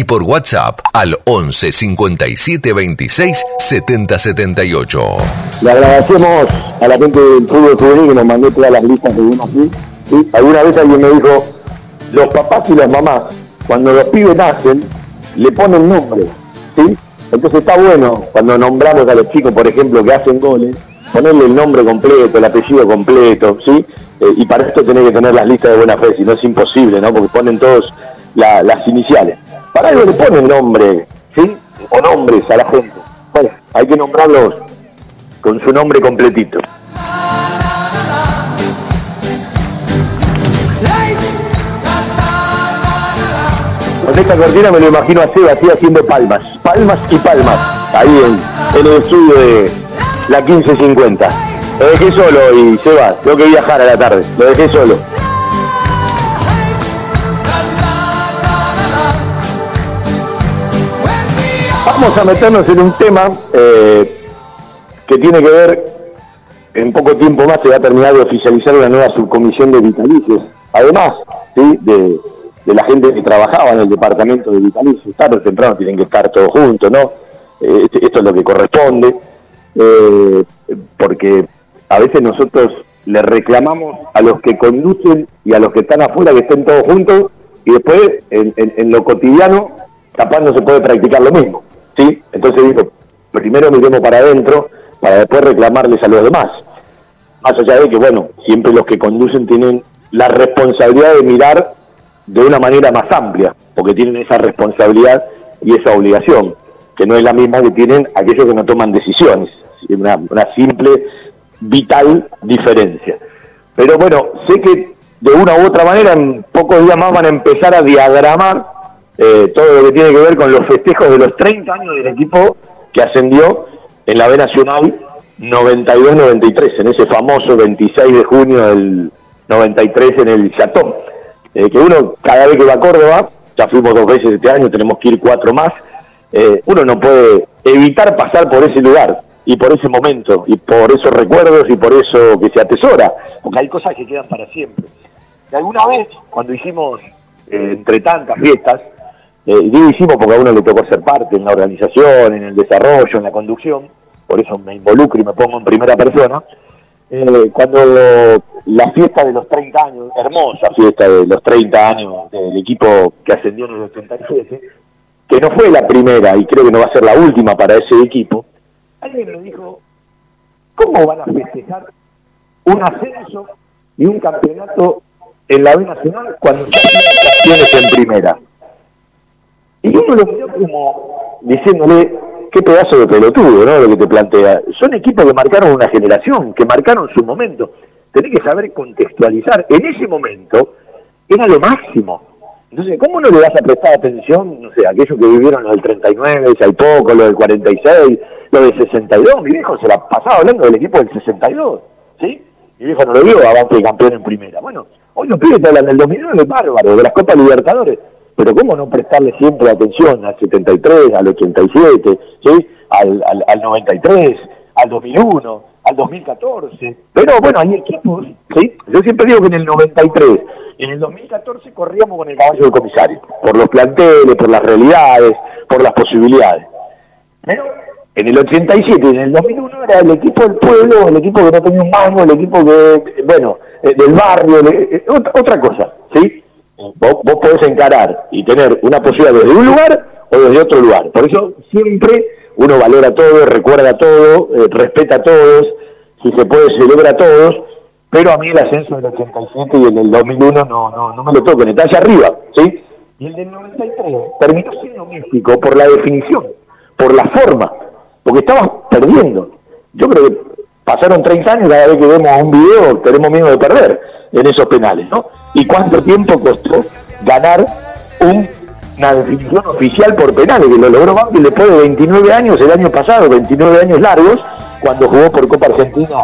y por WhatsApp al 11 57 26 70 78. Le agradecemos a la gente del fútbol juvenil que nos mandó todas las listas que vimos aquí. ¿sí? Alguna vez alguien me dijo, los papás y las mamás, cuando los pibes nacen, le ponen nombre. ¿sí? Entonces está bueno cuando nombramos a los chicos, por ejemplo, que hacen goles, ponerle el nombre completo, el apellido completo, ¿sí? Eh, y para esto tenés que tener las listas de buena fe, si no es imposible, ¿no? Porque ponen todos la- las iniciales. Para algo le ponen nombre, ¿sí? O nombres a la gente. Bueno, hay que nombrarlos con su nombre completito. Con esta cortina me lo imagino a Seba así haciendo palmas, palmas y palmas, ahí en, en el estudio de la 1550. Lo dejé solo y Seba, tengo que viajar a la tarde, lo dejé solo. Vamos a meternos en un tema eh, que tiene que ver, en poco tiempo más se va a terminar de oficializar una nueva subcomisión de vitalicios. Además, de, la gente que trabajaba en el departamento de vitalicios, tarde o temprano tienen que estar todos juntos, ¿no? Eh, esto es lo que corresponde, eh, porque a veces nosotros le reclamamos a los que conducen y a los que están afuera que estén todos juntos y después en lo cotidiano capaz no se puede practicar lo mismo. Entonces digo, primero miremos para adentro para después reclamarles a los demás. Más allá de que, bueno, siempre los que conducen tienen la responsabilidad de mirar de una manera más amplia, porque tienen esa responsabilidad y esa obligación, que no es la misma que tienen aquellos que no toman decisiones, es una, una simple, vital diferencia. Pero bueno, sé que de una u otra manera en pocos días más van a empezar a diagramar eh, todo lo que tiene que ver con los festejos de los 30 años del equipo que ascendió en la B Nacional 92-93, en ese famoso 26 de junio del 93 en el Chatón. Eh, que uno, cada vez que va a Córdoba, ya fuimos dos veces este año, tenemos que ir cuatro más, eh, uno no puede evitar pasar por ese lugar y por ese momento y por esos recuerdos y por eso que se atesora, porque hay cosas que quedan para siempre. Y alguna vez, cuando hicimos, eh, entre tantas fiestas, eh, digo hicimos porque a uno le tocó ser parte en la organización, en el desarrollo, en la conducción, por eso me involucro y me pongo en primera persona, eh, cuando la fiesta de los 30 años, hermosa fiesta de los 30 años del equipo que ascendió en el 87, que no fue la primera y creo que no va a ser la última para ese equipo, alguien me dijo, ¿cómo van a festejar un ascenso y un campeonato en la B Nacional cuando campeones en primera? Y uno lo miró como diciéndole, qué pedazo de pelotudo, ¿no? Lo que te plantea. Son equipos que marcaron una generación, que marcaron su momento. Tenés que saber contextualizar. En ese momento era lo máximo. Entonces, ¿cómo no le vas a prestar atención, no sé, a aquellos que vivieron lo del 39, si hay poco, lo del 46, lo del 62? Mi viejo se la pasaba hablando del equipo del 62, ¿sí? Mi viejo no lo vio avance campeón en primera. Bueno, hoy los pibes te hablan del 2009, bárbaro, de las Copas Libertadores. Pero ¿cómo no prestarle siempre atención al 73, al 87, ¿sí? al, al, al 93, al 2001, al 2014? Pero bueno, hay equipos, ¿sí? Yo siempre digo que en el 93, en el 2014 corríamos con el caballo del comisario, por los planteles, por las realidades, por las posibilidades. Pero en el 87 y en el 2001 era el equipo del pueblo, el equipo que no tenía un mango, el equipo que, bueno, eh, del barrio, eh, otra cosa, ¿sí? Vos, vos podés encarar y tener una posibilidad desde un lugar o desde otro lugar. Por eso siempre uno valora todo, recuerda todo, eh, respeta a todos, si se puede celebra a todos, pero a mí el ascenso del 87 y el del 2001 no, no, no me lo tocan, está allá arriba, ¿sí? Y el del 93 terminó siendo místico por la definición, por la forma, porque estabas perdiendo. Yo creo que pasaron 30 años, cada vez que vemos un video tenemos miedo de perder en esos penales, ¿no? ¿Y cuánto tiempo costó ganar un- una definición oficial por penales? Que lo logró Banfield después de 29 años, el año pasado, 29 años largos, cuando jugó por Copa Argentina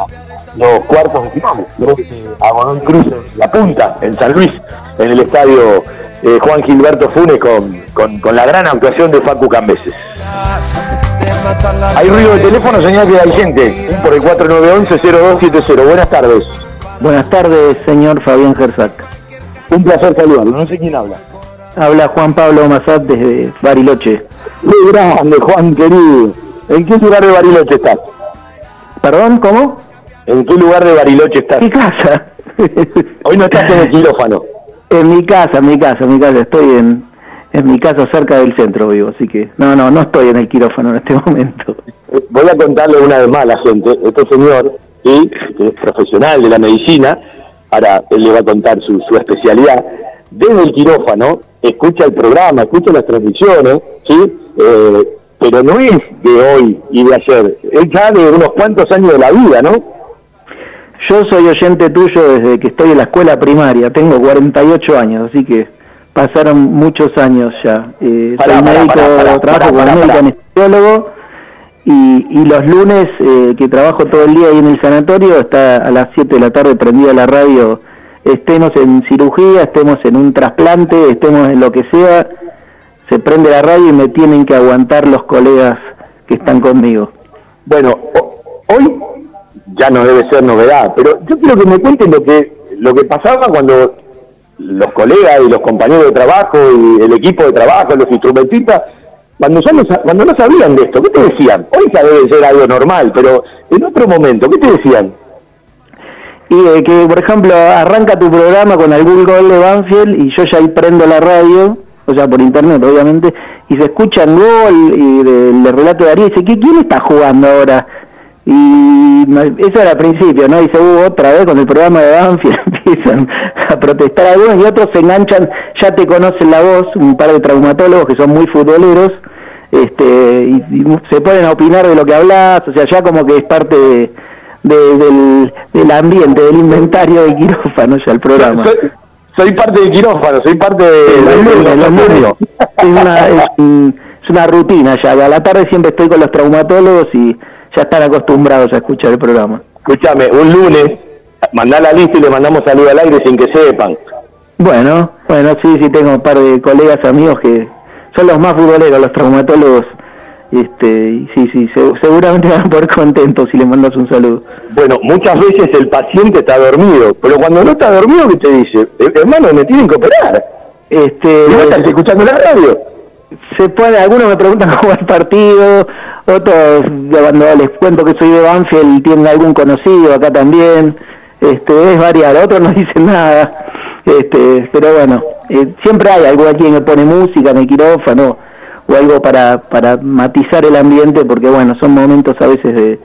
los cuartos de final. Se abonó Cruz en la punta, en San Luis, en el estadio eh, Juan Gilberto Funes con, con- con la gran actuación de Facu Cambeses. Hay ruido de teléfono, señal que hay gente. Por el 4911-0270. Buenas tardes. Buenas tardes, señor Fabián Gersac. Un placer saludarlo. No sé quién habla. Habla Juan Pablo Mazat desde Bariloche. Qué grande, Juan querido. ¿En qué lugar de Bariloche estás? ¿Perdón? ¿Cómo? ¿En qué lugar de Bariloche estás? Mi casa. Hoy no estás en el quirófano. En mi casa, en mi casa, en mi casa. Estoy en, en mi casa cerca del centro vivo, así que no, no, no estoy en el quirófano en este momento. Voy a contarle una vez más a la gente. Este señor, que es profesional de la medicina, ahora él le va a contar su, su especialidad. Desde el quirófano, escucha el programa, escucha las transmisiones, ¿sí? Eh, pero no es de hoy y de ayer, es ya de unos cuantos años de la vida, ¿no? Yo soy oyente tuyo desde que estoy en la escuela primaria, tengo 48 años, así que pasaron muchos años ya. Eh, Pará, soy pará, médico, pará, trabajo como médico anestesiólogo y, y los lunes eh, que trabajo todo el día ahí en el sanatorio, está a las 7 de la tarde prendida la radio, estemos en cirugía, estemos en un trasplante, estemos en lo que sea, se prende la radio y me tienen que aguantar los colegas que están conmigo. Bueno, ho- hoy ya no debe ser novedad, pero yo quiero que me cuenten lo que lo que pasaba cuando los colegas y los compañeros de trabajo y el equipo de trabajo, los instrumentistas, cuando, sa- cuando no sabían de esto, ¿qué te decían? Hoy ya debe ser algo normal, pero en otro momento, ¿qué te decían? Y eh, que, por ejemplo, arranca tu programa con algún gol de Banfield y yo ya ahí prendo la radio, o sea, por internet, obviamente, y se escucha el gol y del del relato de Darío y dice, ¿qué, ¿quién está jugando ahora? Y eso era al principio, ¿no? Y se hubo otra vez con el programa de Banfield, empiezan a protestar algunos y otros se enganchan, ya te conocen la voz, un par de traumatólogos que son muy futboleros, este, y, y se ponen a opinar de lo que hablas, o sea, ya como que es parte de, de- del, del ambiente, del inventario del quirófano ya el programa. Soy, soy parte del quirófano, soy parte de, Los mundo, los mundo. Es una, es, es una rutina ya, a la tarde siempre estoy con los traumatólogos y ya están acostumbrados a escuchar el programa. Escúchame, un lunes, mandá la lista y le mandamos salud al aire sin que sepan. Bueno, bueno, sí, sí, tengo un par de colegas, amigos que son los más futboleros, los traumatólogos, este, sí, sí, se- seguramente van por contentos si le mandas un saludo. Bueno, muchas veces el paciente está dormido, pero cuando no está dormido, ¿qué te dice? "Eh, Hermano, me tienen que operar. Este, ¿Y vos estás escuchando la radio? se pone, algunos me preguntan cómo va el partido, otros cuando les cuento que soy de Banfield tienen algún conocido acá también, este, es variado, otros no dicen nada, este, pero bueno, eh, siempre hay algo aquí que pone música en el quirófano o algo para, para matizar el ambiente, porque bueno, son momentos a veces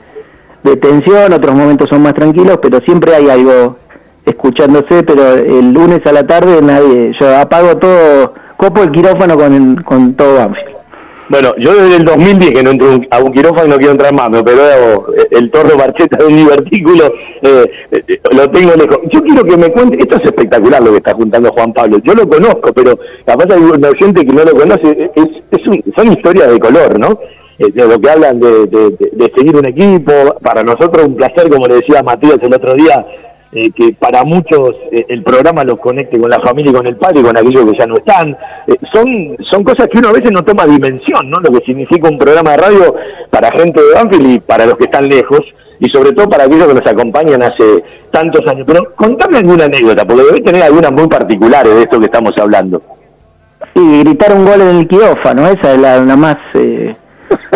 de, tensión, otros momentos son más tranquilos, pero siempre hay algo escuchándose, pero el lunes a la tarde nadie, yo apago todo, copo el quirófano con, con todo Banfield. Bueno, yo desde el 2010 que no entro a un quirófano y no quiero entrar más, me operó el torno marcheta de un divertículo, eh, eh, lo tengo lejos. Yo quiero que me cuente, esto es espectacular lo que está juntando Juan Pablo, yo lo conozco, pero capaz hay un oyente que no lo conoce, son historias de color, ¿no? Eh, de lo que hablan de- de seguir un equipo, para nosotros un placer, como le decía Matías el otro día, eh, que para muchos eh, el programa los conecte con la familia y con el padre y con aquellos que ya no están. Eh, son, son cosas que uno a veces no toma dimensión, ¿no? Lo que significa un programa de radio para gente de Banfield y para los que están lejos, y sobre todo para aquellos que nos acompañan hace tantos años. Pero contame alguna anécdota, porque debes tener algunas muy particulares de esto que estamos hablando. Y gritar un gol en el quirófano, esa es la, la más... eh,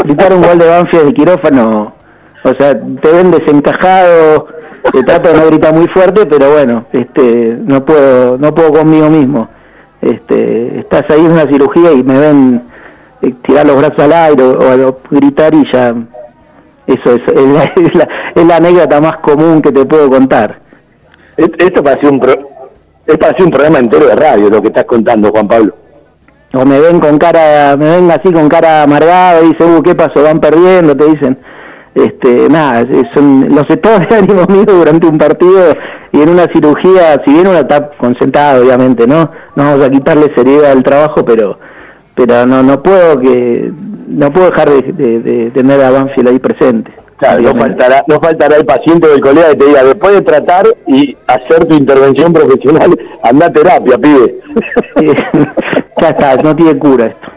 gritar un gol de Banfield el quirófano, o sea, te ven desencajado, te trato de no gritar muy fuerte, pero bueno, este, no puedo, no puedo conmigo mismo. Este, estás ahí en una cirugía y me ven eh, tirar los brazos al aire o, o gritar y ya, eso es, es, la, es la- es la anécdota más común que te puedo contar. Esto parece un, pro- un programa entero de radio lo que estás contando, Juan Pablo. o me ven con cara, me ven así con cara amargada y dicen, uh, ¿qué pasó? Van perdiendo, te dicen. Este, nada, son los estados de ánimo míos durante un partido y en una cirugía, si bien uno está concentrado, obviamente, ¿no? No vamos a quitarle seriedad al trabajo, pero pero no no puedo que no puedo dejar de, de- de tener a Banfield ahí presente. Claro, no faltará, no faltará el paciente o el colega que te diga, después de tratar y hacer tu intervención profesional, anda a terapia, pibe. ya está, no tiene cura esto,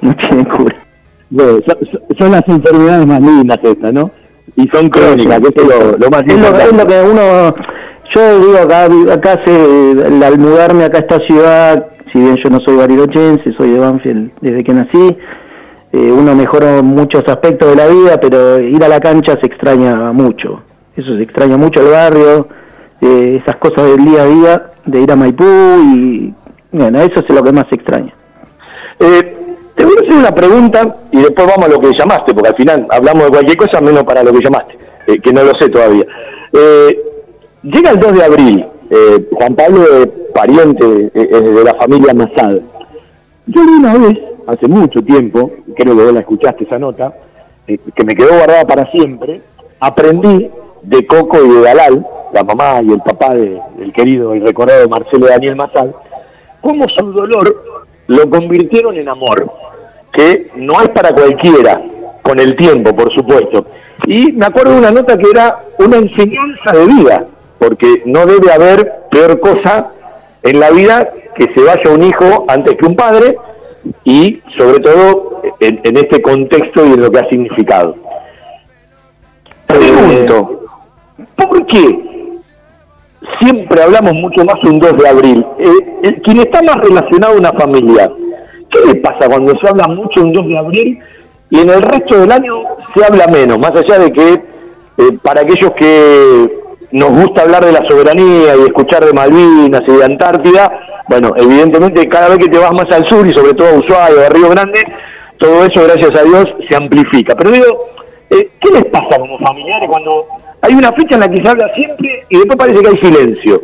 no tiene cura. Son, son las enfermedades más lindas estas, ¿no? Y son crónicas, que eso es lo, lo más es lo, importante. es lo que uno yo digo acá acá se, al mudarme acá a esta ciudad si bien yo no soy barilochense soy de Banfield desde que nací eh, uno mejoró muchos aspectos de la vida pero ir a la cancha se extraña mucho eso se extraña mucho el barrio eh, esas cosas del día a día de ir a Maipú y bueno eso es lo que más se extraña Eh, te voy a hacer una pregunta y después vamos a lo que llamaste, porque al final hablamos de cualquier cosa menos para lo que llamaste, eh, que no lo sé todavía. Eh, llega el 2 de abril, eh, Juan Pablo es pariente de la familia Masad. Yo una vez, hace mucho tiempo, creo que vos la escuchaste esa nota, que me quedó guardada para siempre, aprendí de Coco y de Dalal, la mamá y el papá de- del querido y recordado Marcelo Daniel Masad, cómo su dolor lo convirtieron en amor, que no es para cualquiera, con el tiempo, por supuesto. Y me acuerdo de una nota que era una enseñanza de vida, porque no debe haber peor cosa en la vida que se vaya un hijo antes que un padre, y sobre todo en, en este contexto y en lo que ha significado. Pregunto, ¿por qué siempre hablamos mucho más un 2 de abril? Eh, quien está más relacionado a una familia, ¿qué le pasa cuando se habla mucho un 2 de abril y en el resto del año se habla menos? Más allá de que eh, para aquellos que nos gusta hablar de la soberanía y escuchar de Malvinas y de Antártida, bueno, evidentemente cada vez que te vas más al sur y sobre todo a Ushuaia, a Río Grande, todo eso, gracias a Dios, se amplifica. Pero digo, eh, ¿qué les pasa como familiares cuando hay una fecha en la que se habla siempre y después parece que hay silencio?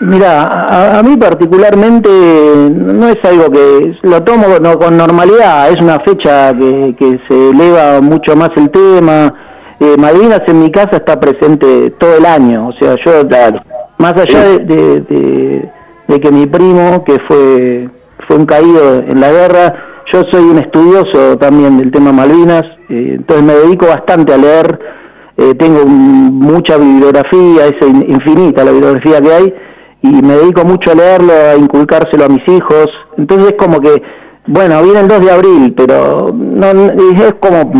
Mira, a, a mí particularmente no es algo que lo tomo no- con normalidad, es una fecha que, que se eleva mucho más el tema. Eh, Malvinas en mi casa está presente todo el año, o sea, yo, más allá de, de- de- de que mi primo, que fue, fue un caído en la guerra, yo soy un estudioso también del tema Malvinas, eh, entonces me dedico bastante a leer, eh, tengo mucha bibliografía, es in- infinita la bibliografía que hay, y me dedico mucho a leerlo, a inculcárselo a mis hijos. Entonces es como que, bueno, viene el 2 de abril, pero no, es como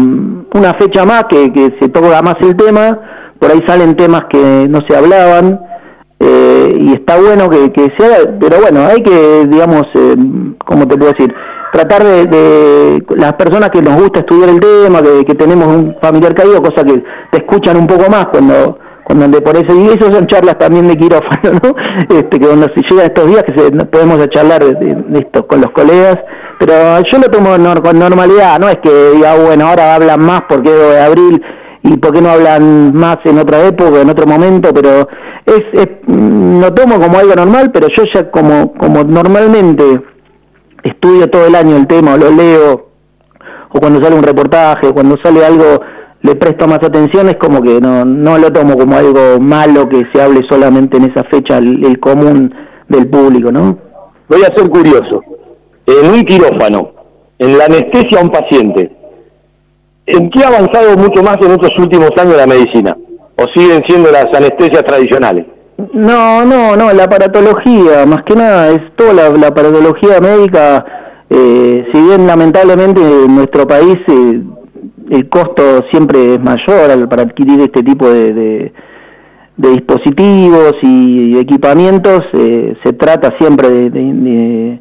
una fecha más que, que se toca más el tema, por ahí salen temas que no se hablaban, eh, y está bueno que, que se haga, pero bueno, hay que, digamos, eh, ¿cómo te puedo decir? Tratar de, de las personas que nos gusta estudiar el tema, que, tenemos un familiar caído, cosa que te escuchan un poco más cuando cuando por eso, y eso son charlas también de quirófano, ¿no? Este, que cuando se llegan estos días que se, podemos charlar de, esto con los colegas, pero yo lo tomo con normalidad, no es que diga, bueno, ahora hablan más porque es 2 de abril y por qué no hablan más en otra época, en otro momento, pero es, es mm, lo tomo como algo normal, pero yo ya como, como normalmente estudio todo el año el tema, lo leo, o cuando sale un reportaje, o cuando sale algo le presto más atención, es como que no, no lo tomo como algo malo que se hable solamente en esa fecha el, el común del público, ¿no? Voy a ser curioso. En un quirófano, en la anestesia a un paciente, ¿en qué ha avanzado mucho más en estos últimos años la medicina? o siguen siendo las anestesias tradicionales? No, no, no, la aparatología, más que nada, es toda la, la aparatología médica, eh, si bien lamentablemente en nuestro país eh, el costo siempre es mayor para adquirir este tipo de, dispositivos y equipamientos, eh, se trata siempre de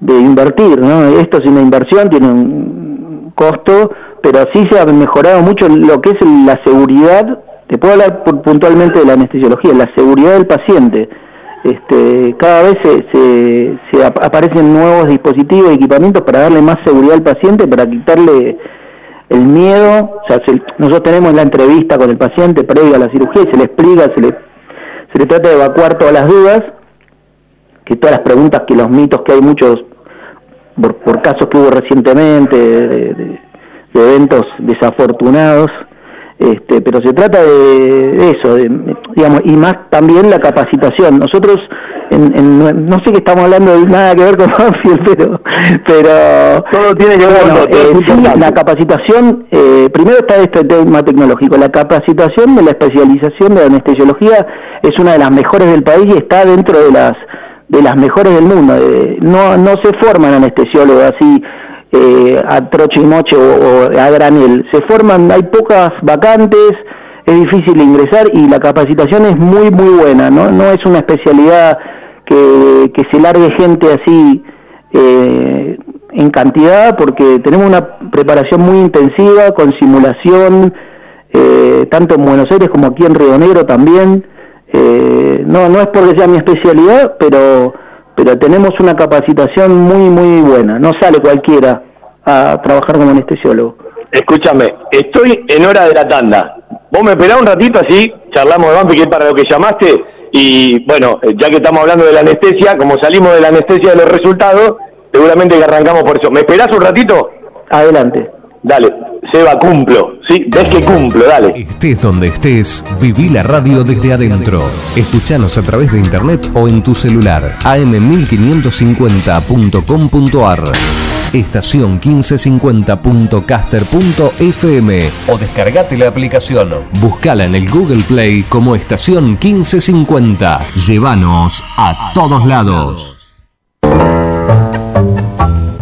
invertir, ¿no? Esto es una inversión, tiene un costo, pero sí se ha mejorado mucho lo que es la seguridad, te puedo hablar pu- puntualmente de la anestesiología, la seguridad del paciente. Este, cada vez se, se- se ap- aparecen nuevos dispositivos y equipamientos para darle más seguridad al paciente, para quitarle el miedo, o sea, se- nosotros tenemos la entrevista con el paciente previa a la cirugía y se le explica, se le, trata de evacuar todas las dudas, que todas las preguntas, que los mitos que hay muchos, por, casos que hubo recientemente, de eventos desafortunados, este, pero se trata de, eso, de, digamos, y más también la capacitación. Nosotros, en, en no sé que estamos hablando de nada que ver con Banfield, pero, pero todo tiene que ver con bueno, eh, sí, la capacitación, eh, primero está este tema tecnológico, la capacitación de la especialización de anestesiología es una de las mejores del país y está dentro de las de las mejores del mundo. Eh, no, no se forman anestesiólogos así eh, a troche y moche o, a granel, se forman, hay pocas vacantes, es difícil ingresar y la capacitación es muy muy buena, no, no es una especialidad que, que se largue gente así eh, en cantidad porque tenemos una preparación muy intensiva con simulación eh, tanto en Buenos Aires como aquí en Río Negro también. Eh, no no es porque sea mi especialidad pero pero tenemos una capacitación muy muy buena no sale cualquiera a trabajar como anestesiólogo Escúchame, estoy en hora de la tanda. Vos me esperás un ratito así, charlamos de Banfi, que es para lo que llamaste, y bueno, eh, ya que estamos hablando de la anestesia, como salimos de la anestesia de los resultados, seguramente que arrancamos por eso. ¿Me esperás un ratito? Adelante. Dale, Seba, cumplo. Sí, ves que cumplo, dale. Estés donde estés, viví la radio desde adentro. Escuchanos a través de internet o en tu celular. am1550.com.ar Estación 1550.caster.fm o descargate la aplicación. Buscala en el Google Play como Estación 1550. Llévanos a todos lados.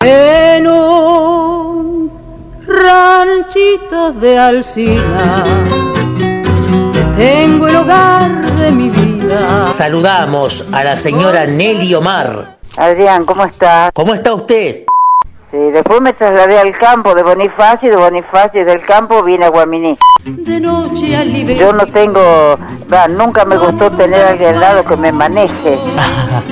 En un ranchito de Alcina tengo el hogar de mi vida. Saludamos a la señora Nelly Omar. Adrián, ¿cómo está? ¿Cómo está usted? Sí, después me trasladé al campo de Bonifacio, de Bonifacio del campo vine a Guaminí. De noche al Yo no tengo, nunca me gustó tener a alguien al lado que me maneje.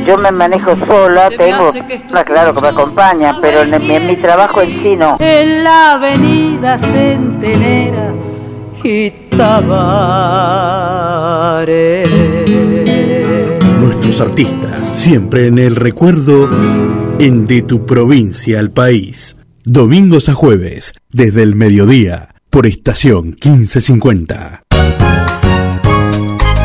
Yo me manejo sola, tengo, ah, claro que me acompaña, pero en, mi- en mi trabajo en sí no. En la avenida Centenera y Tabaré. Nuestros artistas, siempre en el recuerdo en De tu provincia al país. Domingos a jueves, desde el mediodía, por estación 1550.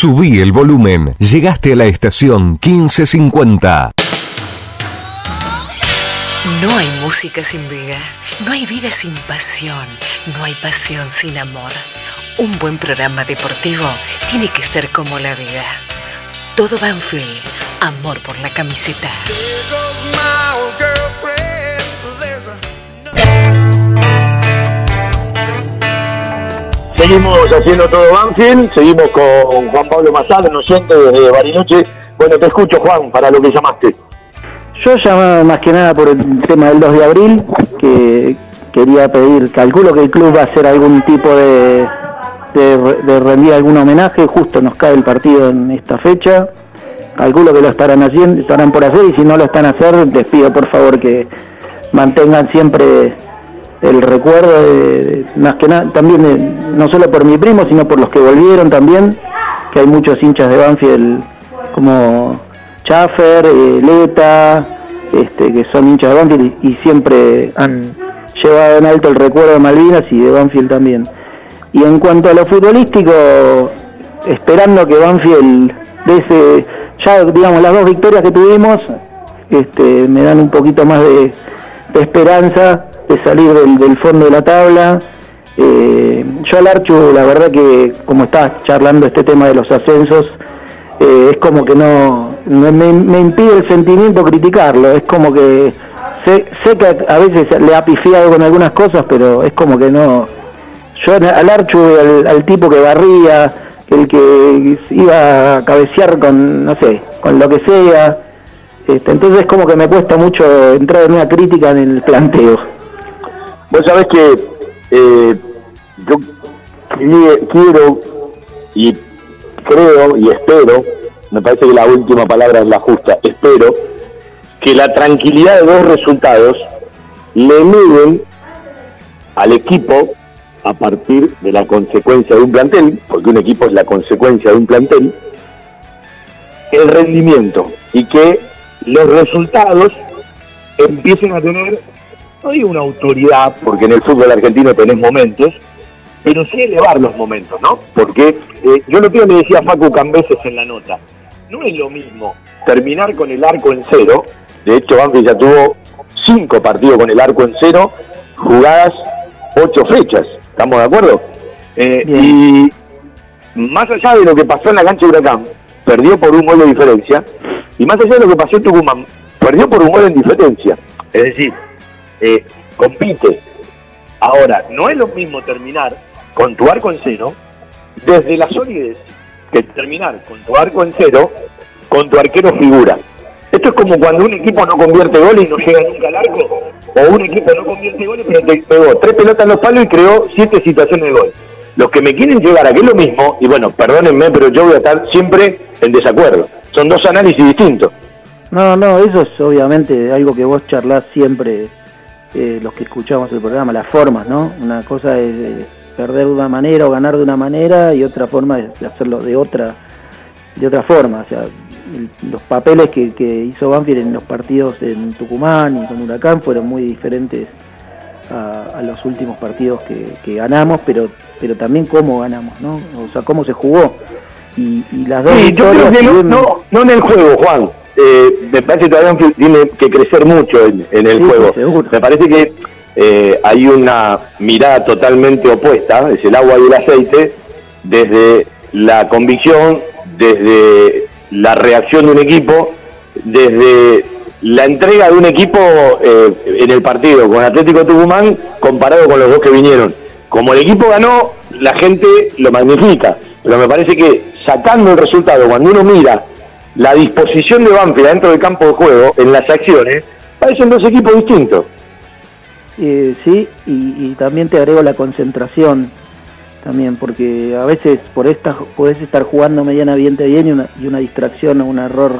Subí el volumen. Llegaste a la estación 1550. No hay música sin vida, no hay vida sin pasión, no hay pasión sin amor. Un buen programa deportivo tiene que ser como la vida. Todo Banfield, amor por la camiseta. Seguimos haciendo todo Banfield, seguimos con Juan Pablo Mazad, oyente desde Bariloche. Bueno, te escucho Juan, para lo que llamaste. Yo llamaba más que nada por el tema del 2 de abril, que quería pedir, calculo que el club va a hacer algún tipo de, de, de rendir algún homenaje, justo nos cae el partido en esta fecha, calculo que lo estarán haciendo, estarán por hacer y si no lo están a hacer, les pido por favor que mantengan siempre el recuerdo de, más que nada también de- no solo por mi primo sino por los que volvieron también que hay muchos hinchas de Banfield como Schaffer, eh, Leta este, que son hinchas de Banfield y, y siempre han llevado en alto el recuerdo de Malvinas y de Banfield también. Y en cuanto a lo futbolístico esperando que Banfield de ese ya digamos las dos victorias que tuvimos este, me dan un poquito más de esperanza de salir del, del fondo de la tabla. Eh, yo al Archu, la verdad que como estás charlando este tema de los ascensos, eh, es como que no, me, impide el sentimiento criticarlo, es como que sé, sé que a veces le ha pifiado con algunas cosas, pero es como que no, yo al Archu, al, al tipo que barría, el que iba a cabecear con, no sé, con lo que sea, este, entonces como que me cuesta mucho entrar en una crítica en el planteo. Vos sabés que eh, yo qui- quiero y creo y espero, me parece que la última palabra es la justa, espero que la tranquilidad de dos resultados le nieguen al equipo a partir de la consecuencia de un plantel, porque un equipo es la consecuencia de un plantel, el rendimiento y que los resultados empiecen a tener, no digo una autoridad, porque en el fútbol argentino tenés momentos, pero sí elevar los momentos, ¿no? Porque eh, yo lo que le decía a Facu Cambeses en la nota, no es lo mismo terminar con el arco en cero, de hecho Banfield ya tuvo cinco partidos con el arco en cero, jugadas ocho fechas, ¿estamos de acuerdo? Eh, y más allá de lo que pasó en la cancha de Huracán, perdió por un gol de diferencia, y más allá de lo que pasó en Tucumán, perdió por un gol en diferencia. Es decir, eh, compite. Ahora, no es lo mismo terminar con tu arco en cero desde la solidez que terminar con tu arco en cero con tu arquero figura. Esto es como cuando un equipo no convierte goles y no llega nunca al arco, o un equipo no convierte goles pero te pegó tres pelotas en los palos y creó siete situaciones de gol. Los que me quieren llevar a que es lo mismo, y bueno, perdónenme, pero yo voy a estar siempre en desacuerdo. Son dos análisis distintos. No, no, eso es obviamente algo que vos charlás siempre, eh, los que escuchamos el programa, las formas, ¿no? Una cosa es eh, perder de una manera o ganar de una manera y otra forma es hacerlo de otra, de otra forma. O sea, el- los papeles que, que hizo Banfield en los partidos en Tucumán y con Huracán fueron muy diferentes a, a los últimos partidos que, que ganamos, pero pero también cómo ganamos, ¿no? O sea, cómo se jugó. Y, y las dos Sí, yo creo que no, no, no en el juego, Juan. Eh, me parece que todavía tiene que crecer mucho en, en el Sí, juego. seguro. Me parece que eh, hay una mirada totalmente opuesta, es el agua y el aceite, desde la convicción, desde la reacción de un equipo, desde la entrega de un equipo eh, en el partido con Atlético Tucumán comparado con los dos que vinieron. Como el equipo ganó, la gente lo magnifica, pero me parece que sacando el resultado, cuando uno mira la disposición de Banfield dentro del campo de juego, en las acciones, parecen dos equipos distintos. Eh, sí, y, y también te agrego la concentración, también, porque a veces por esta podés estar jugando medianamente bien y una, y una distracción o un error,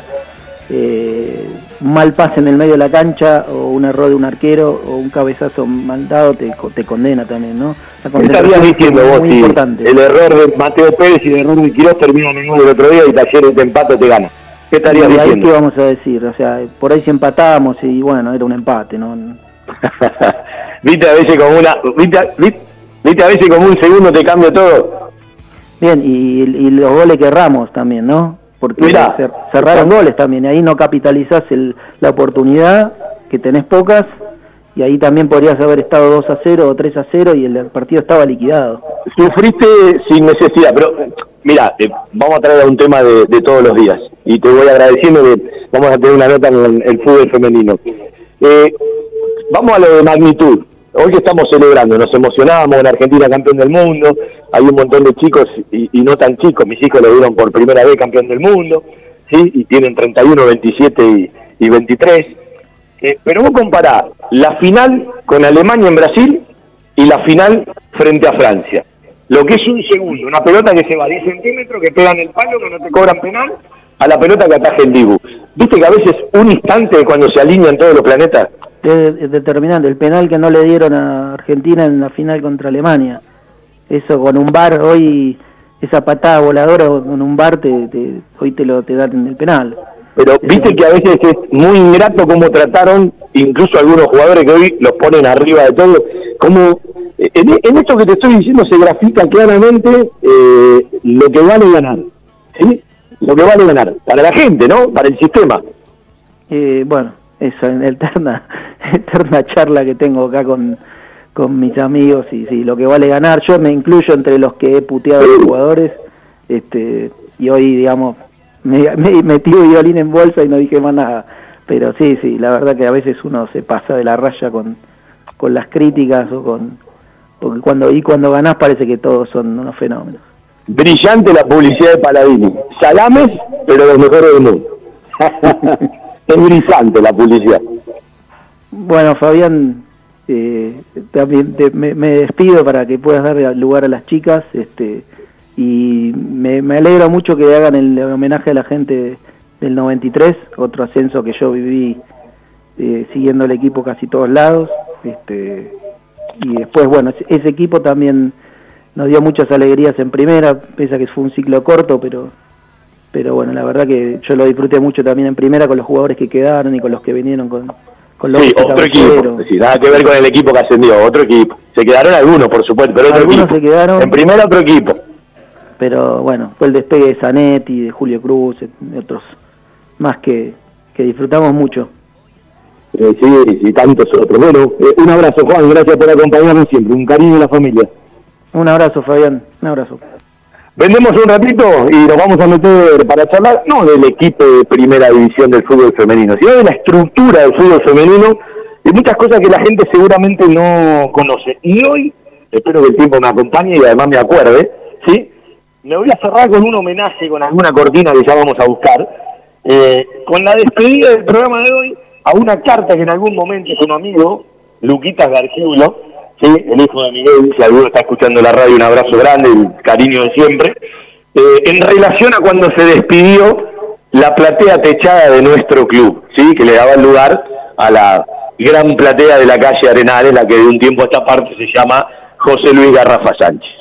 eh, un mal pase en el medio de la cancha o un error de un arquero o un cabezazo mal dado te, co- te condena también, ¿no? La ¿Qué concentración estarías es diciendo vos si importante. el error de Mateo Pérez y el error de Quiroz terminan en el otro día y Talleres te empata te gana? ¿Qué estarías Y ahí qué vamos a decir, o sea, por ahí si empatamos y bueno, era un empate, ¿no? viste a veces como una viste, viste, a veces como un segundo te cambia todo Bien, y, y los goles que erramos también, ¿no? Porque Mirá. cer- cerraron goles también, y ahí no capitalizás el- la oportunidad, que tenés pocas, y ahí también podrías haber estado 2 a 0 o 3 a 0 y el, partido estaba liquidado. sufriste sin necesidad pero mira eh, vamos a traer a un tema de, todos los días. Y te voy agradeciendo que vamos a tener una nota en el, fútbol femenino. Eh, vamos a lo de magnitud. Hoy estamos celebrando nos emocionamos en Argentina campeón del mundo. Hay un montón de chicos y, no tan chicos. Mis hijos lo vieron por primera vez campeón del mundo sí y tienen 31 27 y, y 23 Eh, pero vos comparás la final con Alemania en Brasil y la final frente a Francia. Lo que es un segundo, una pelota que se va 10 centímetros, que pegan el palo, que no te cobran penal, a la pelota que ataja el Dibu. ¿Viste que a veces un instante cuando se alinean todos los planetas? Es determinante, el penal que no le dieron a Argentina en la final contra Alemania. Eso con un bar, hoy esa patada voladora con un bar, te, te- hoy te lo te dan en el penal. Pero viste que a veces es muy ingrato cómo trataron incluso algunos jugadores que hoy los ponen arriba de todo. Como eh, en, en esto que te estoy diciendo se grafica claramente eh, lo que vale ganar. ¿sí? Lo que vale ganar. Para la gente, ¿no? Para el sistema. Eh, bueno, esa eterna, eterna charla que tengo acá con, con mis amigos y sí, lo que vale ganar. Yo me incluyo entre los que he puteado a los jugadores este, y hoy, digamos, me, me metí un violín en bolsa y no dije más nada. Pero sí, sí, la verdad que a veces uno se pasa de la raya con, con las críticas o con... Porque cuando, y cuando ganás parece que todos son unos fenómenos. Brillante la publicidad de Paladini. Salames, pero los mejores del mundo. es brillante la publicidad. Bueno, Fabián, eh, también te- me, me despido para que puedas dar lugar a las chicas este, y me, me alegra mucho que hagan el homenaje a la gente del 93, otro ascenso que yo viví eh, siguiendo el equipo casi todos lados. Este, y después, bueno, ese- equipo también nos dio muchas alegrías en primera, pese a que fue un ciclo corto, pero pero bueno, la verdad que yo lo disfruté mucho también en primera con los jugadores que quedaron y con los que vinieron con, con los Sí, otro equipo. Sí, nada que ver con el equipo que ascendió, otro equipo. Se quedaron algunos, por supuesto, pero otro Algunos equipo. se quedaron. En primera otro equipo. Pero bueno, fue el despegue de Zanetti, de Julio Cruz, de otros más que, que disfrutamos mucho. Eh, sí, y tantos otros. Bueno, eh, un abrazo, Juan. Gracias por acompañarnos siempre. Un cariño de la familia. Un abrazo, Fabián, un abrazo. Vendemos un ratito y nos vamos a meter para charlar, no del equipo de primera división del fútbol femenino, sino de la estructura del fútbol femenino y muchas cosas que la gente seguramente no conoce. Y hoy, espero que el tiempo me acompañe y además me acuerde, ¿sí? Me voy a cerrar con un homenaje, con alguna cortina que ya vamos a buscar, eh, con la despedida del programa de hoy a una carta que en algún momento es un amigo, Luquitas Gargiulo, ¿sí? el hijo de Miguel, si alguno está escuchando la radio, un abrazo grande, el cariño de siempre, eh, en relación a cuando se despidió la platea techada de nuestro club, ¿sí? que le daba lugar a la gran platea de la calle Arenales, la que de un tiempo a esta parte se llama José Luis Garrafa Sánchez.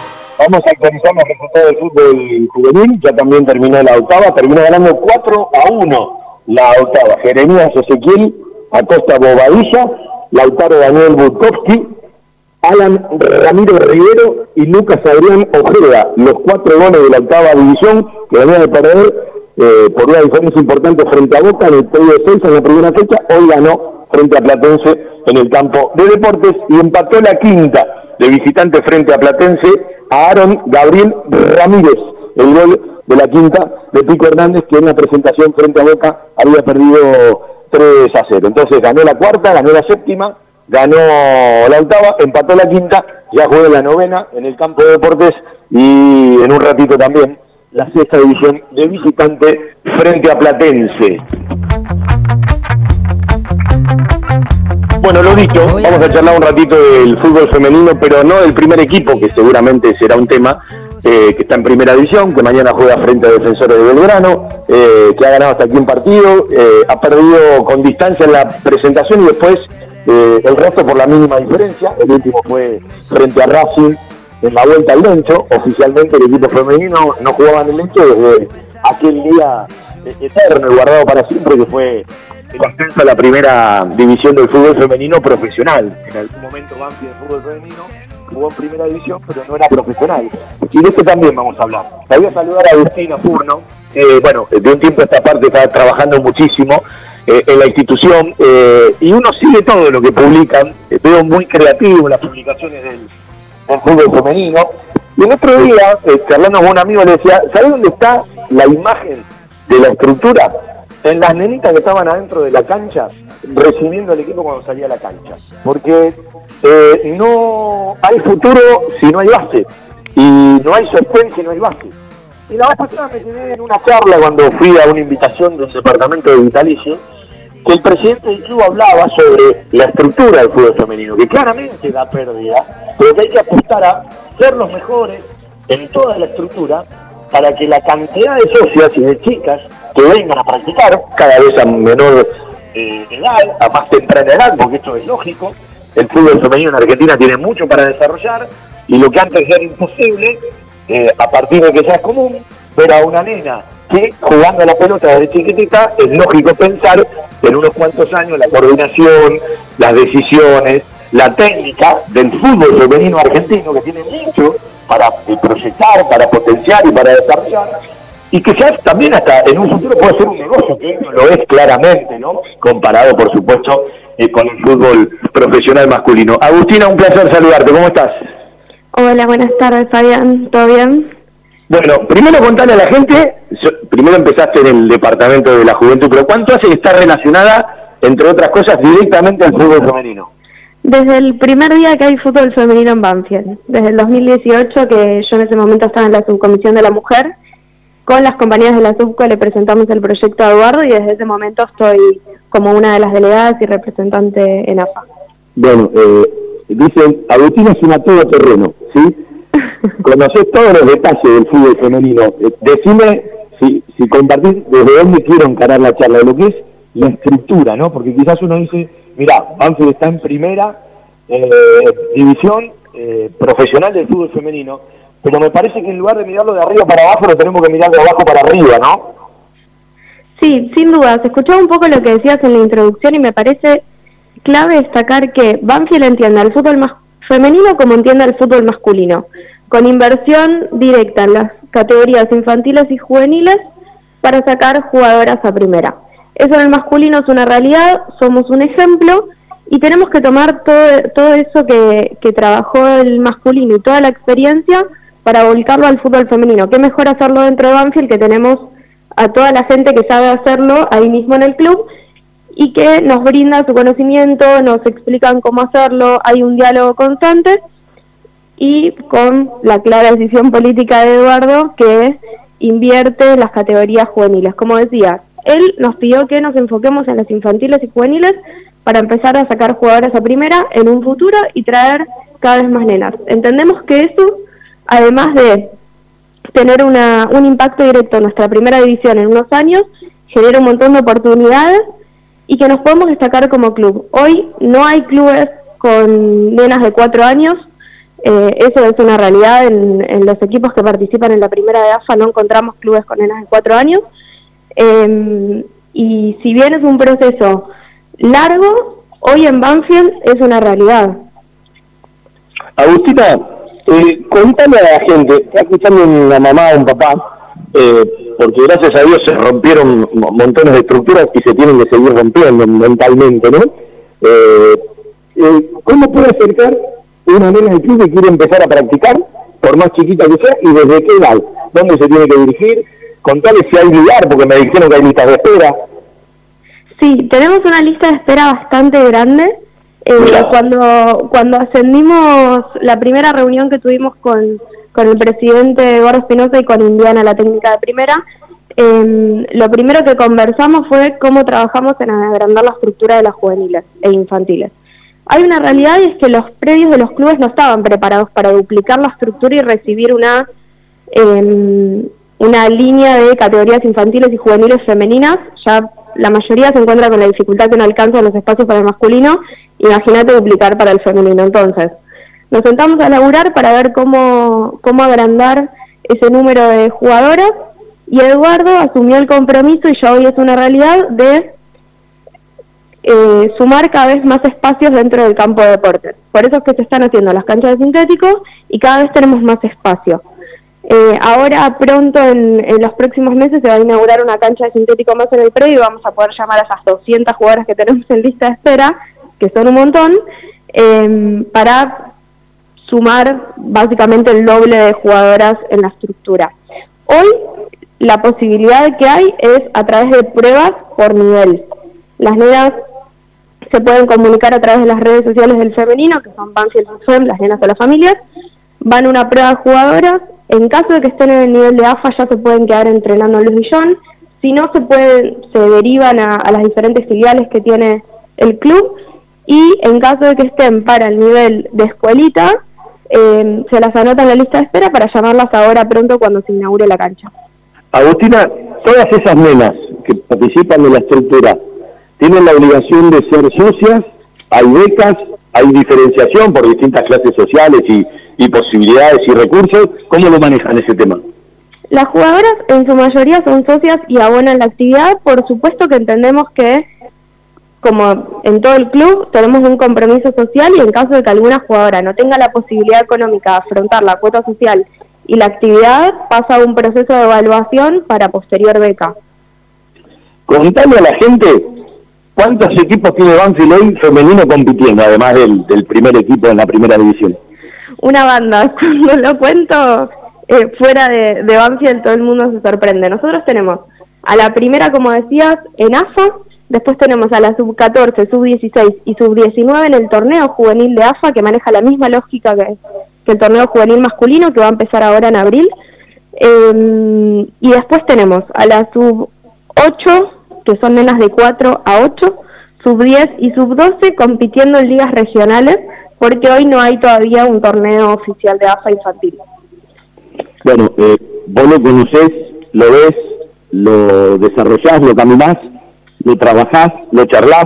Vamos a actualizar los resultados del fútbol juvenil. Ya también terminó la octava. Terminó ganando 4 a 1 la octava. Jeremías Ezequiel, Acosta Bobadilla, Lautaro Daniel Budkowski, Alan Ramiro Rivero y Lucas Adrián Ojeda. Los cuatro goles de la octava división que venían de perder eh, por una diferencia importante frente a Boca en el periodo de 6 en la primera fecha. Hoy ganó frente a Platense en el campo de deportes y empató la quinta de visitante frente a Platense a Aaron Gabriel Ramírez, el gol de la quinta de Pico Hernández, que en la presentación frente a Boca había perdido 3 a 0. Entonces ganó la cuarta, ganó la séptima, ganó la octava, empató la quinta, ya juega la novena en el campo de deportes y en un ratito también la sexta división de visitante frente a Platense. Bueno, lo dicho, vamos a charlar un ratito del fútbol femenino, pero no del primer equipo, que seguramente será un tema, eh, que está en primera división, que mañana juega frente a Defensores de Belgrano, eh, que ha ganado hasta aquí un partido, eh, ha perdido con distancia en la presentación y después el resto por la mínima diferencia. El último fue frente a Racing en la vuelta al Lencho. Oficialmente el equipo femenino no jugaba en el Lencho desde aquel día eterno y guardado para siempre que fue el ascenso la primera división del fútbol femenino profesional. En algún momento Banfield del fútbol femenino jugó en primera división, pero no era profesional. Y de esto también vamos a hablar. La voy a saludar a Agustina Furno, que bueno, de un tiempo a esta parte está trabajando muchísimo eh, en la institución eh, y uno sigue todo lo que publican. Eh, veo muy creativo las publicaciones del, del fútbol femenino. Y el otro día, charlando con un amigo, le decía, ¿sabes dónde está la imagen de la estructura? En las nenitas que estaban adentro de la cancha, recibiendo al equipo cuando salía a la cancha. Porque eh, no hay futuro si no hay base. Y no hay sostén si no hay base. Y la vez pasada me quedé en una charla cuando fui a una invitación de un departamento de vitalicio, que el presidente del club hablaba sobre la estructura del fútbol femenino, que claramente da pérdida, pero que hay que apostar a ser los mejores en toda la estructura para que la cantidad de socias y de chicas que vengan a practicar, cada vez a menor eh, edad, a más temprana edad, porque esto es lógico, el fútbol femenino en Argentina tiene mucho para desarrollar y lo que antes era imposible, eh, a partir de que ya es común, ver a una nena que jugando a la pelota desde chiquitita, es lógico pensar que en unos cuantos años la coordinación, las decisiones, la técnica del fútbol femenino argentino, que tiene mucho para proyectar, para potenciar y para desarrollar, y que ya también hasta en un futuro puede ser un negocio, que lo es claramente, ¿no? Comparado, por supuesto, eh, con el fútbol profesional masculino. Agustina, un placer saludarte, ¿cómo estás? Hola, buenas tardes, Fabián, ¿todo bien? Bueno, primero contarle a la gente, primero empezaste en el departamento de la juventud, pero ¿cuánto hace que está relacionada, entre otras cosas, directamente al fútbol femenino? Desde el primer día que hay fútbol femenino en Banfield, desde el 2018 que yo en ese momento estaba en la subcomisión de la mujer, con las compañías de la subco le presentamos el proyecto a Eduardo y desde ese momento estoy como una de las delegadas y representante en AFA. Bueno, eh, dicen, Agustina es una todo terreno, ¿sí? Conoces todos los detalles del fútbol femenino. Eh, decime si, si compartís desde dónde quiero encarar la charla, de lo que es la estructura, ¿no? Porque quizás uno dice, mira, Banfield está en primera eh, división eh, profesional del fútbol femenino, pero me parece que en lugar de mirarlo de arriba para abajo, lo tenemos que mirar de abajo para arriba, ¿no? Sí, sin duda. Se escuchaba un poco lo que decías en la introducción y me parece clave destacar que Banfield entiende al fútbol más femenino como entiende al fútbol masculino, con inversión directa en las categorías infantiles y juveniles para sacar jugadoras a primera. Eso en el masculino es una realidad, somos un ejemplo y tenemos que tomar todo, todo eso que, que trabajó el masculino y toda la experiencia para volcarlo al fútbol femenino. ¿Qué mejor hacerlo dentro de Banfield que tenemos a toda la gente que sabe hacerlo ahí mismo en el club y que nos brinda su conocimiento, nos explican cómo hacerlo, hay un diálogo constante y con la clara decisión política de Eduardo que invierte las categorías juveniles. Como decía, él nos pidió que nos enfoquemos en las infantiles y juveniles para empezar a sacar jugadoras a primera en un futuro y traer cada vez más nenas. Entendemos que eso, además de tener una, un impacto directo en nuestra primera división en unos años, genera un montón de oportunidades y que nos podemos destacar como club. Hoy no hay clubes con nenas de cuatro años, eh, eso es una realidad en, los equipos que participan en la primera de AFA, no encontramos clubes con nenas de cuatro años. Eh, y si bien es un proceso largo, hoy en Banfield es una realidad. Agustina, eh, contame a la gente, está escuchando una mamá o un papá, eh, porque gracias a Dios se rompieron montones de estructuras y se tienen que seguir rompiendo mentalmente, ¿no? Eh, eh, ¿Cómo puede acercar una nena de club que quiere empezar a practicar, por más chiquita que sea, y desde qué edad? ¿Dónde se tiene que dirigir? Contale si hay lugar, porque me dijeron que hay listas de espera. Sí, tenemos una lista de espera bastante grande. Eh, cuando, cuando ascendimos, la primera reunión que tuvimos con, con el presidente Gordo Espinosa y con Indiana, la técnica de primera, eh, lo primero que conversamos fue cómo trabajamos en agrandar la estructura de las juveniles e infantiles. Hay una realidad y es que los predios de los clubes no estaban preparados para duplicar la estructura y recibir una, eh, una línea de categorías infantiles y juveniles femeninas. Ya la mayoría se encuentra con la dificultad que no alcanzan los espacios para el masculino. Imagínate duplicar para el femenino. Entonces, nos sentamos a laburar para ver cómo, cómo agrandar ese número de jugadoras y Eduardo asumió el compromiso y ya hoy es una realidad de eh, sumar cada vez más espacios dentro del campo de deportes. Por eso es que se están haciendo las canchas de sintéticos y cada vez tenemos más espacio. Eh, ahora pronto, en, los próximos meses, se va a inaugurar una cancha de sintético más en el predio y vamos a poder llamar a esas 200 jugadoras que tenemos en lista de espera, que son un montón, eh, para sumar básicamente el doble de jugadoras en la estructura. Hoy la posibilidad que hay es a través de pruebas por nivel. Las nenas se pueden comunicar a través de las redes sociales del femenino, que son Banfield Fem, las nenas de las familias, van a una prueba de jugadoras, en caso de que estén en el nivel de AFA ya se pueden quedar entrenando en Luis Millón, si no se pueden, se derivan a, a las diferentes filiales que tiene el club, y en caso de que estén para el nivel de escuelita, eh, se las anota en la lista de espera para llamarlas ahora pronto cuando se inaugure la cancha. Agustina, todas esas nenas que participan de la estructura, ¿tienen la obligación de ser socias? ¿Hay becas? ¿Hay diferenciación por distintas clases sociales y, y posibilidades y recursos? ¿Cómo lo manejan ese tema? Las jugadoras en su mayoría son socias y abonan la actividad. Por supuesto que entendemos que como en todo el club, tenemos un compromiso social y en caso de que alguna jugadora no tenga la posibilidad económica de afrontar la cuota social y la actividad, pasa a un proceso de evaluación para posterior beca. Contale a la gente cuántos equipos tiene Banfield hoy femenino compitiendo, además del, del primer equipo en la primera división. Una banda, cuando lo cuento eh, fuera de, de Banfield todo el mundo se sorprende. Nosotros tenemos a la primera, como decías, en AFA, Después tenemos a la sub-14, sub-16 y sub-19 en el torneo juvenil de AFA, que maneja la misma lógica que, el torneo juvenil masculino, que va a empezar ahora en abril. Eh, y después tenemos a la sub-8, que son nenas de 4 a 8, sub-10 y sub-12 compitiendo en ligas regionales, porque hoy no hay todavía un torneo oficial de AFA infantil. Bueno, eh, vos lo conocés, lo ves, lo desarrollás, lo caminás lo trabajás, lo charlás,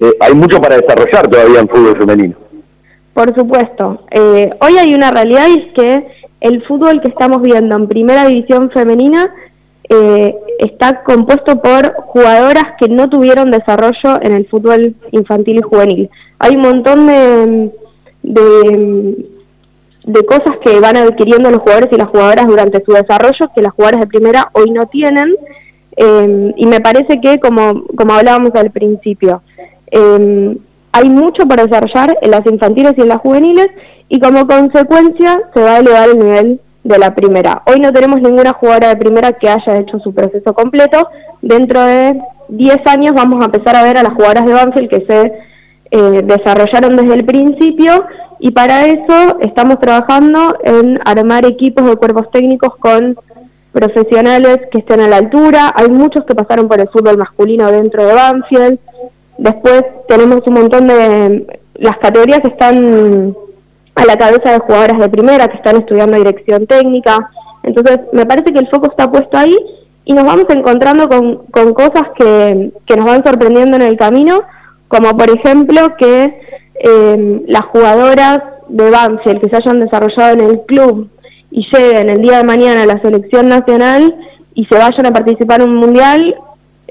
eh, hay mucho para desarrollar todavía en fútbol femenino. Por supuesto. Eh, hoy hay una realidad y es que el fútbol que estamos viendo en primera división femenina eh, está compuesto por jugadoras que no tuvieron desarrollo en el fútbol infantil y juvenil. Hay un montón de, de, de cosas que van adquiriendo los jugadores y las jugadoras durante su desarrollo que las jugadoras de primera hoy no tienen eh, y me parece que, como, como hablábamos al principio, eh, hay mucho para desarrollar en las infantiles y en las juveniles y como consecuencia se va a elevar el nivel de la primera. Hoy no tenemos ninguna jugadora de primera que haya hecho su proceso completo. Dentro de 10 años vamos a empezar a ver a las jugadoras de Banfield que se eh, desarrollaron desde el principio y para eso estamos trabajando en armar equipos de cuerpos técnicos con profesionales que estén a la altura. Hay muchos que pasaron por el fútbol masculino dentro de Banfield. Después tenemos un montón de... Las categorías que están a la cabeza de jugadoras de primera, que están estudiando dirección técnica. Entonces, me parece que el foco está puesto ahí y nos vamos encontrando con, con cosas que, que nos van sorprendiendo en el camino, como por ejemplo que eh, las jugadoras de Banfield que se hayan desarrollado en el club y lleguen el día de mañana a la selección nacional y se vayan a participar en un mundial,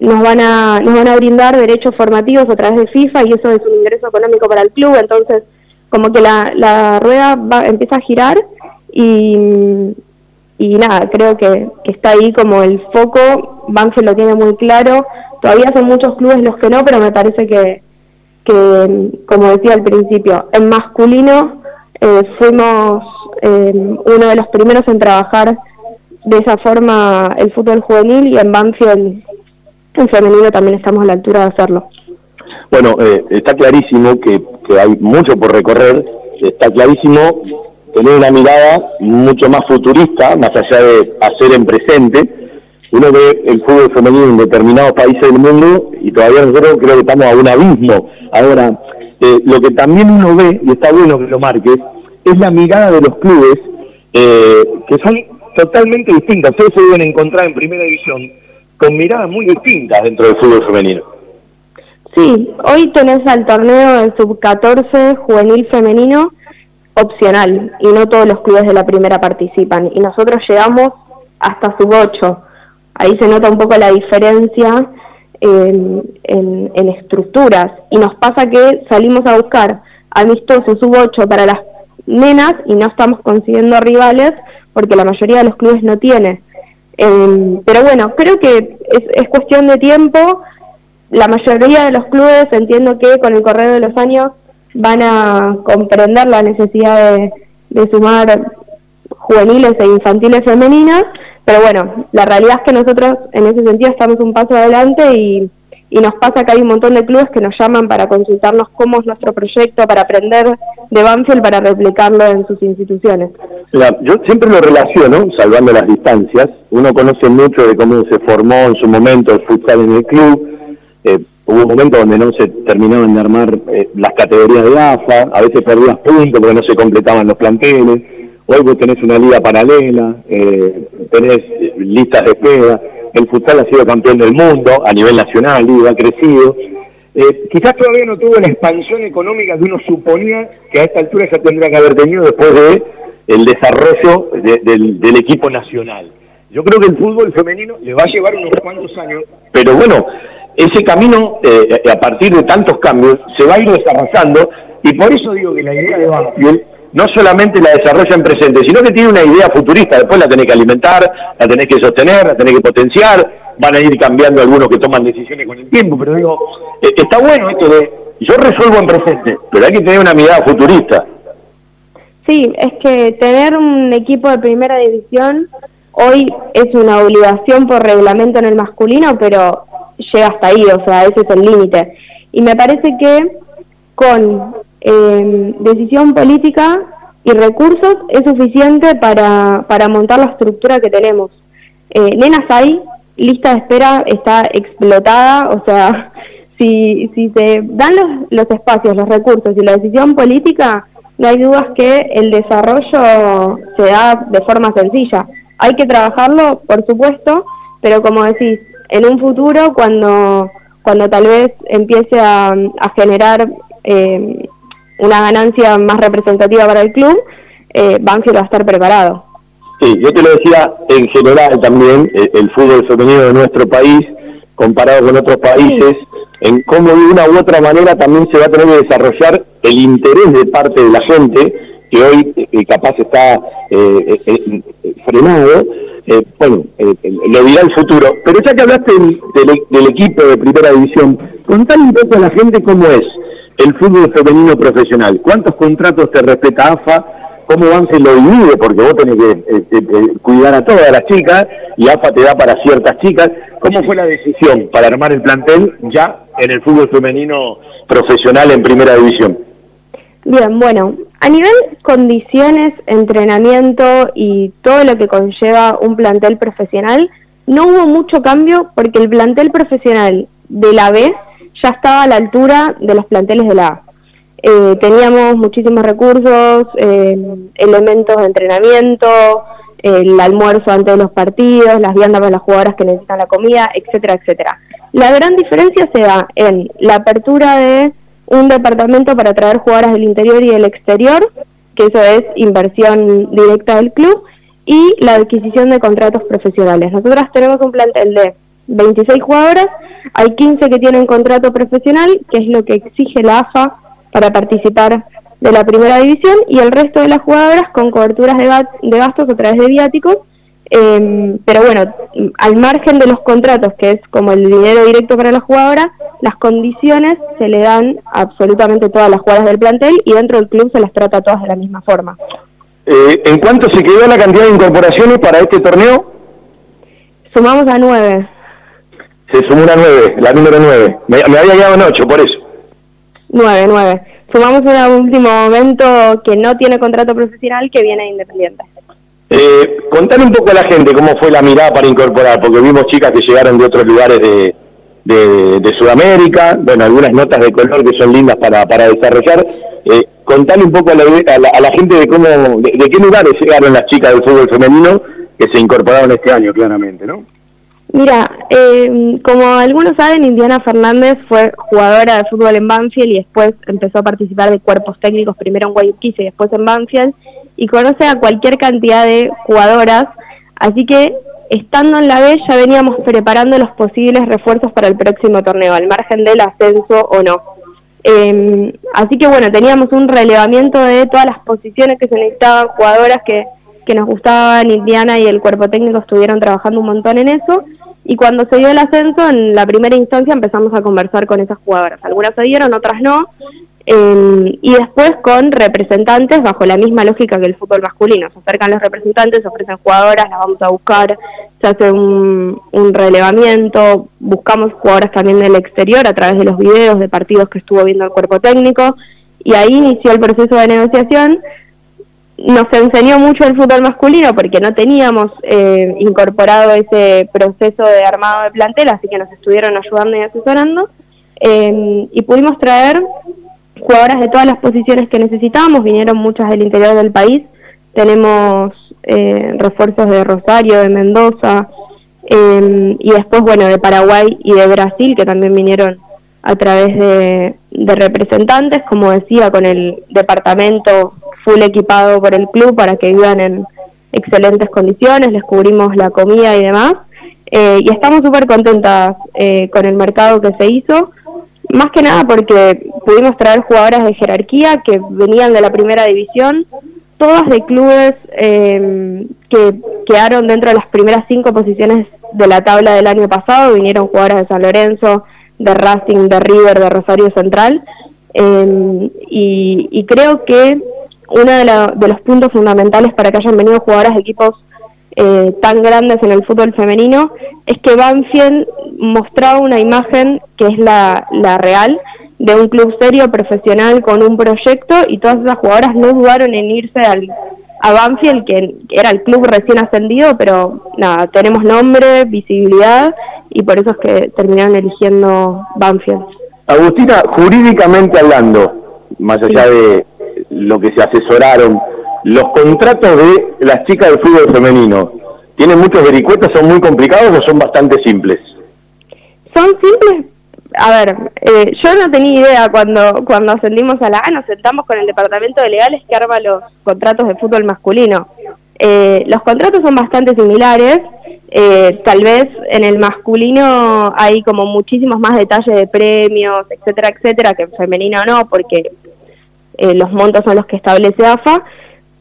nos van a nos van a brindar derechos formativos a través de FIFA y eso es un ingreso económico para el club, entonces como que la, la rueda va, empieza a girar y, y nada, creo que, que está ahí como el foco, Banfield lo tiene muy claro, todavía son muchos clubes los que no, pero me parece que, que como decía al principio, en masculino eh, fuimos eh, uno de los primeros en trabajar de esa forma el fútbol juvenil y en Banfield en femenino también estamos a la altura de hacerlo. Bueno, eh, está clarísimo que, que hay mucho por recorrer, está clarísimo tener una mirada mucho más futurista, más allá de hacer en presente. Uno ve el fútbol femenino en determinados países del mundo y todavía nosotros creo que estamos a un abismo. Ahora, eh, lo que también uno ve, y está bueno que lo marques, es la mirada de los clubes eh, que son totalmente distintas. Ustedes se deben encontrar en primera división con miradas muy distintas dentro del fútbol femenino. Sí, hoy tenés al torneo del sub-14 juvenil femenino opcional y no todos los clubes de la primera participan y nosotros llegamos hasta sub-8. Ahí se nota un poco la diferencia en, estructuras y nos pasa que salimos a buscar amistosos sub-8 para las nenas y no estamos consiguiendo rivales porque la mayoría de los clubes no tiene. Eh, pero bueno, creo que es, es cuestión de tiempo. La mayoría de los clubes entiendo que con el correr de los años van a comprender la necesidad de sumar juveniles e infantiles femeninas, pero bueno, la realidad es que nosotros en ese sentido estamos un paso adelante y, y nos pasa que hay un montón de clubes que nos llaman para consultarnos cómo es nuestro proyecto, para aprender de Banfield, para replicarlo en sus instituciones. Yo siempre lo relaciono, salvando las distancias, uno conoce mucho de cómo se formó en su momento el futsal en el club, eh, hubo un momento donde no se terminaban de armar eh, las categorías de AFA, a veces perdías puntos porque no se completaban los planteles, hoy vos tenés una liga paralela, eh, tenés listas de espera, el futsal ha sido campeón del mundo a nivel nacional, y ha crecido. Eh, quizás todavía no tuvo la expansión económica que uno suponía que a esta altura ya tendría que haber tenido después de el desarrollo de, del, del equipo nacional. Yo creo que el fútbol femenino le va a llevar unos cuantos años, pero bueno, ese camino, eh, a partir de tantos cambios, se va a ir desarrollando y por eso digo que la idea de Banfield no solamente la desarrolla en presente, sino que tiene una idea futurista, después la tenés que alimentar, la tenés que sostener, la tenés que potenciar, van a ir cambiando algunos que toman decisiones con el tiempo, pero digo, eh, está bueno esto de, yo resuelvo en presente, pero hay que tener una mirada futurista. Sí, es que tener un equipo de primera división hoy es una obligación por reglamento en el masculino, pero llega hasta ahí, o sea, ese es el límite. Y me parece que con eh, decisión política y recursos es suficiente para, para montar la estructura que tenemos. Eh, nenas hay, lista de espera está explotada, o sea, si, si se dan los, los espacios, los recursos y la decisión política, no hay dudas que el desarrollo se da de forma sencilla. Hay que trabajarlo, por supuesto, pero como decís, en un futuro, cuando, cuando tal vez empiece a, a generar eh, una ganancia más representativa para el club, eh, Banfield va a estar preparado. Sí, yo te lo decía en general también, el, el fútbol femenino de nuestro país, comparado con otros países, sí. en cómo de una u otra manera también se va a tener que desarrollar el interés de parte de la gente, que hoy eh, capaz está eh, eh, frenado, bueno, lo dirá el futuro. Pero ya que hablaste del, del, del equipo de primera división, contale un poco a la gente cómo es el fútbol femenino profesional. ¿Cuántos contratos te respeta AFA? ¿Cómo Banse lo divide? Porque vos tenés que eh, cuidar a todas las chicas y AFA te da para ciertas chicas. ¿Cómo fue la decisión para armar el plantel ya en el fútbol femenino profesional en primera división? Bien, bueno, A nivel condiciones, entrenamiento y todo lo que conlleva un plantel profesional, no hubo mucho cambio porque el plantel profesional de la B ya estaba a la altura de los planteles de la A. Eh, teníamos muchísimos recursos, eh, elementos de entrenamiento, el almuerzo antes de los partidos, las viandas para las jugadoras que necesitan la comida, etcétera, etcétera. La gran diferencia se da en la apertura de un departamento para traer jugadoras del interior y del exterior, que eso es inversión directa del club, y la adquisición de contratos profesionales. Nosotras tenemos un plantel de 26 jugadoras, hay 15 que tienen contrato profesional, que es lo que exige la AFA para participar de la primera división, y el resto de las jugadoras con coberturas de, gastos a través de viáticos, eh, pero bueno, al margen de los contratos, que es como el dinero directo para la jugadora, las condiciones se le dan a absolutamente todas las jugadoras del plantel y dentro del club se las trata todas de la misma forma. Eh, ¿En cuánto se quedó la cantidad de incorporaciones para este torneo? Sumamos a nueve. Se sumó una nueve, la número nueve. Me, me había quedado en ocho, por eso. Nueve, nueve. Sumamos en un último momento que no tiene contrato profesional que viene independiente. Eh, contale un poco a la gente cómo fue la mirada para incorporar, porque vimos chicas que llegaron de otros lugares de, de, de Sudamérica, bueno, algunas notas de color que son lindas para, para desarrollar. Eh, contale un poco a la, a la, a la gente de cómo, de, de qué lugares llegaron las chicas del fútbol femenino que se incorporaron este año, claramente, ¿no? Mira, eh, como algunos saben, Indiana Fernández fue jugadora de fútbol en Banfield y después empezó a participar de cuerpos técnicos, primero en Guayaquil y después en Banfield, y conoce a cualquier cantidad de jugadoras, así que estando en la B ya veníamos preparando los posibles refuerzos para el próximo torneo, al margen del ascenso o no. Eh, así que bueno, teníamos un relevamiento de todas las posiciones que se necesitaban, jugadoras que, que nos gustaban, Indiana y el cuerpo técnico estuvieron trabajando un montón en eso, y cuando se dio el ascenso, en la primera instancia empezamos a conversar con esas jugadoras. Algunas se dieron, otras no. Eh, y después con representantes bajo la misma lógica que el fútbol masculino. Se acercan los representantes, se ofrecen jugadoras, las vamos a buscar, se hace un, un relevamiento, buscamos jugadoras también del exterior a través de los videos de partidos que estuvo viendo el cuerpo técnico. Y ahí inició el proceso de negociación nos enseñó mucho el fútbol masculino porque no teníamos eh, incorporado ese proceso de armado de plantel, así que nos estuvieron ayudando y asesorando. Eh, y pudimos traer jugadoras de todas las posiciones que necesitábamos, vinieron muchas del interior del país. Tenemos eh, refuerzos de Rosario, de Mendoza, eh, y después, bueno, de Paraguay y de Brasil, que también vinieron a través de representantes, como decía, con el departamento full equipado por el club para que vivan en excelentes condiciones, les cubrimos la comida y demás. Eh, y estamos súper contentas eh, con el mercado que se hizo, más que nada porque pudimos traer jugadoras de jerarquía que venían de la primera división, todas de clubes eh, que quedaron dentro de las primeras cinco posiciones de la tabla del año pasado, vinieron jugadoras de San Lorenzo, de Racing, de River, de Rosario Central, y, y creo que uno de, la, de, los puntos fundamentales para que hayan venido jugadoras de equipos eh, tan grandes en el fútbol femenino es que Banfield mostraba una imagen que es la, la real de un club serio, profesional, con un proyecto y todas esas jugadoras no dudaron en irse al, a Banfield, que, que era el club recién ascendido, pero nada, tenemos nombre, visibilidad y por eso es que terminaron eligiendo Banfield. Agustina, jurídicamente hablando, más allá de lo que se asesoraron, los contratos de las chicas del fútbol femenino, ¿tienen muchos vericuetos, son muy complicados o son bastante simples? Son simples, a ver, eh, yo no tenía idea cuando, cuando ascendimos a la A, nos sentamos con el departamento de legales que arma los contratos de fútbol masculino. Eh, los contratos son bastante similares, eh, tal vez en el masculino hay como muchísimos más detalles de premios, etcétera, etcétera, que en femenino no, porque eh, los montos son los que establece AFA,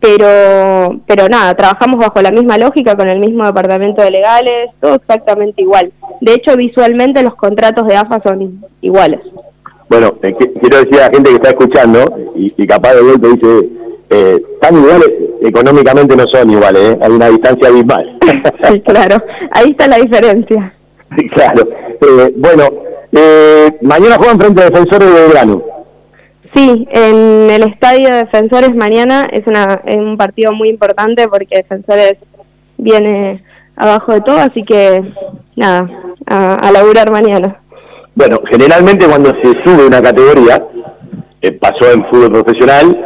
pero, pero nada, trabajamos bajo la misma lógica, con el mismo departamento de legales, todo exactamente igual. De hecho, visualmente los contratos de AFA son iguales. Bueno, eh, quiero decir a la gente que está escuchando, y, y capaz de vuelta dice, eh, tan iguales, económicamente no son iguales, ¿eh? hay una distancia abismal. sí, claro, ahí está la diferencia. Sí, claro. Eh, bueno, mañana juegan frente a Defensores de Belgrano. Sí, en el estadio de Defensores mañana es, una, es un partido muy importante porque Defensores viene abajo de todo, así que nada, a, a laburar mañana. Bueno, generalmente cuando se sube una categoría, eh, pasó en fútbol profesional,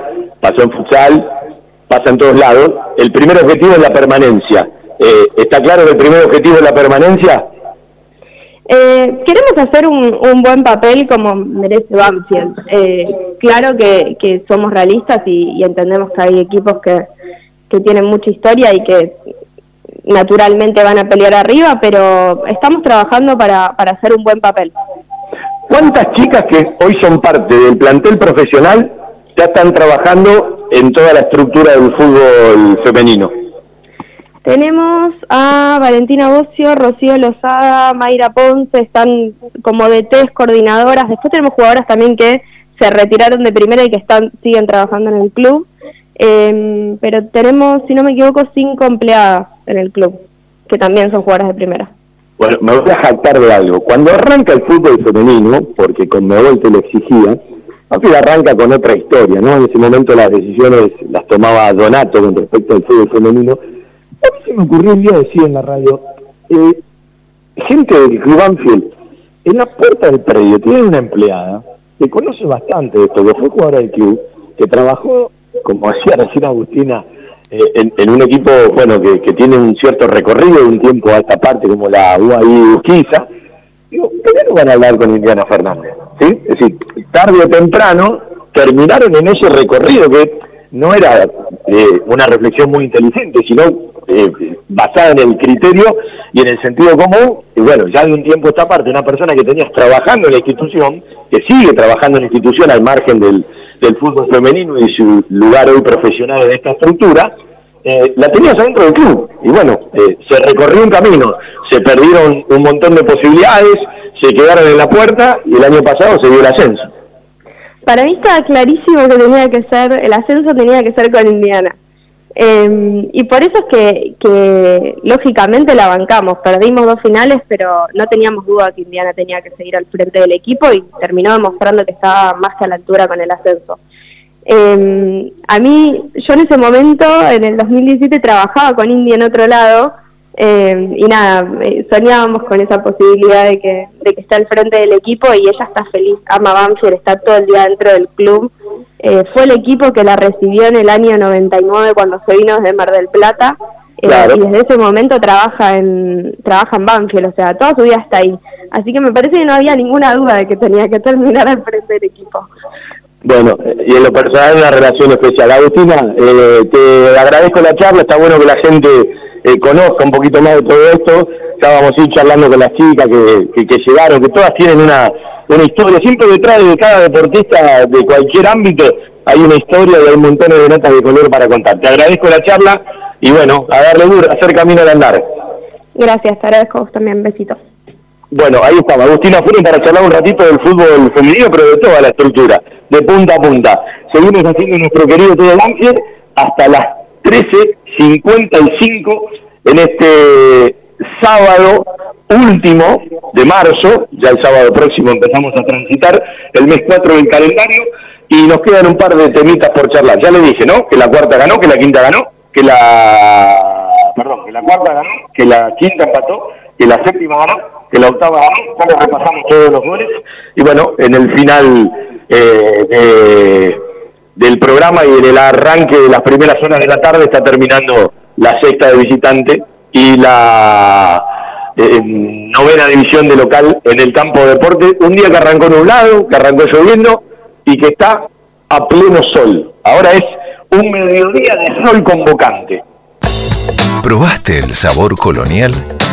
pasó en futsal, pasa en todos lados, el primer objetivo es la permanencia. Eh, ¿Está claro que el primer objetivo es la permanencia? Eh, queremos hacer un, buen papel como merece Banfield. Eh, claro que, somos realistas y, y entendemos que hay equipos que, que tienen mucha historia y que naturalmente van a pelear arriba, pero estamos trabajando para, para hacer un buen papel. ¿Cuántas chicas que hoy son parte del plantel profesional ya están trabajando en toda la estructura del fútbol femenino? Tenemos a Valentina Bocio, Rocío Lozada, Mayra Ponce, están como de tres coordinadoras. Después tenemos jugadoras también que se retiraron de primera y que están siguen trabajando en el club. Eh, pero tenemos, si no me equivoco, cinco empleadas en el club, que también son jugadoras de primera. Bueno, me voy a jactar de algo. Cuando arranca el fútbol femenino, porque con Conmebol te lo exigía, Banfield arranca con otra historia, ¿no? En ese momento las decisiones las tomaba Donato con respecto al fútbol femenino. A mí se me ocurrió un día decir en la radio, eh, gente del Club Banfield, en la puerta del predio tiene una empleada que conoce bastante esto, que fue jugadora del club, que trabajó, como hacía recién Agustina, eh, en, un equipo bueno que, que tiene un cierto recorrido de un tiempo a esta parte como la UAI Urquiza, digo, ¿por qué no van a hablar con Indiana Fernández? ¿Sí? Es decir, tarde o temprano terminaron en ese recorrido que no era eh, una reflexión muy inteligente, sino eh, basada en el criterio y en el sentido común, y bueno, ya de un tiempo esta parte, una persona que tenías trabajando en la institución, que sigue trabajando en la institución al margen del, del fútbol femenino y su lugar hoy profesional en esta estructura, eh, la tenías adentro del club. Y bueno, eh, se recorrió un camino, se perdieron un montón de posibilidades, se quedaron en la puerta y el año pasado se dio el ascenso. Para mí estaba clarísimo que tenía que ser, el ascenso tenía que ser con Indiana. Eh, y por eso es que, lógicamente la bancamos. Perdimos dos finales, pero no teníamos duda que Indiana tenía que seguir al frente del equipo y terminó demostrando que estaba más que a la altura con el ascenso. Eh, a mí, yo en ese momento, en el 2017, trabajaba con India en otro lado eh, y nada, eh, soñábamos con esa posibilidad de que, de que esté al frente del equipo y ella está feliz, ama Banfield, está todo el día dentro del club. Eh, fue el equipo que la recibió en el año 99 cuando se vino desde Mar del Plata eh, y desde ese momento trabaja en trabaja en Banfield, o sea, toda su vida está ahí. Así que me parece que no había ninguna duda de que tenía que terminar al frente del equipo. Bueno, eh, y en lo personal una relación especial. Agustina, eh, te agradezco la charla, está bueno que la gente eh, conozca un poquito más de todo esto. A ir charlando con las chicas que, que, que llegaron, que todas tienen una, una historia. Siempre detrás de cada deportista de cualquier ámbito hay una historia y hay montones de notas de color para contar. Te agradezco la charla y bueno, a darle duro, hacer camino al andar. Gracias, te agradezco a vos también, besitos. Bueno, ahí estaba. Agustina fueron para charlar un ratito del fútbol femenino, pero de toda la estructura, de punta a punta. Seguimos haciendo nuestro querido Todo Banfield hasta las 13.55 en este sábado último de marzo, ya el sábado próximo empezamos a transitar el mes 4 del calendario y nos quedan un par de temitas por charlar. Ya le dije, ¿no? Que la cuarta ganó, que la quinta ganó, que la... Perdón, que la cuarta ganó, que la quinta empató, que la séptima ganó, que la octava le repasamos todos los goles y bueno, en el final eh, de, del programa y en el arranque de las primeras horas de la tarde está terminando la sexta de visitante y la eh, novena división de local en el campo de deporte. Un día que arrancó nublado, que arrancó lloviendo y que está a pleno sol. Ahora es un mediodía de sol convocante. ¿Probaste el sabor colonial?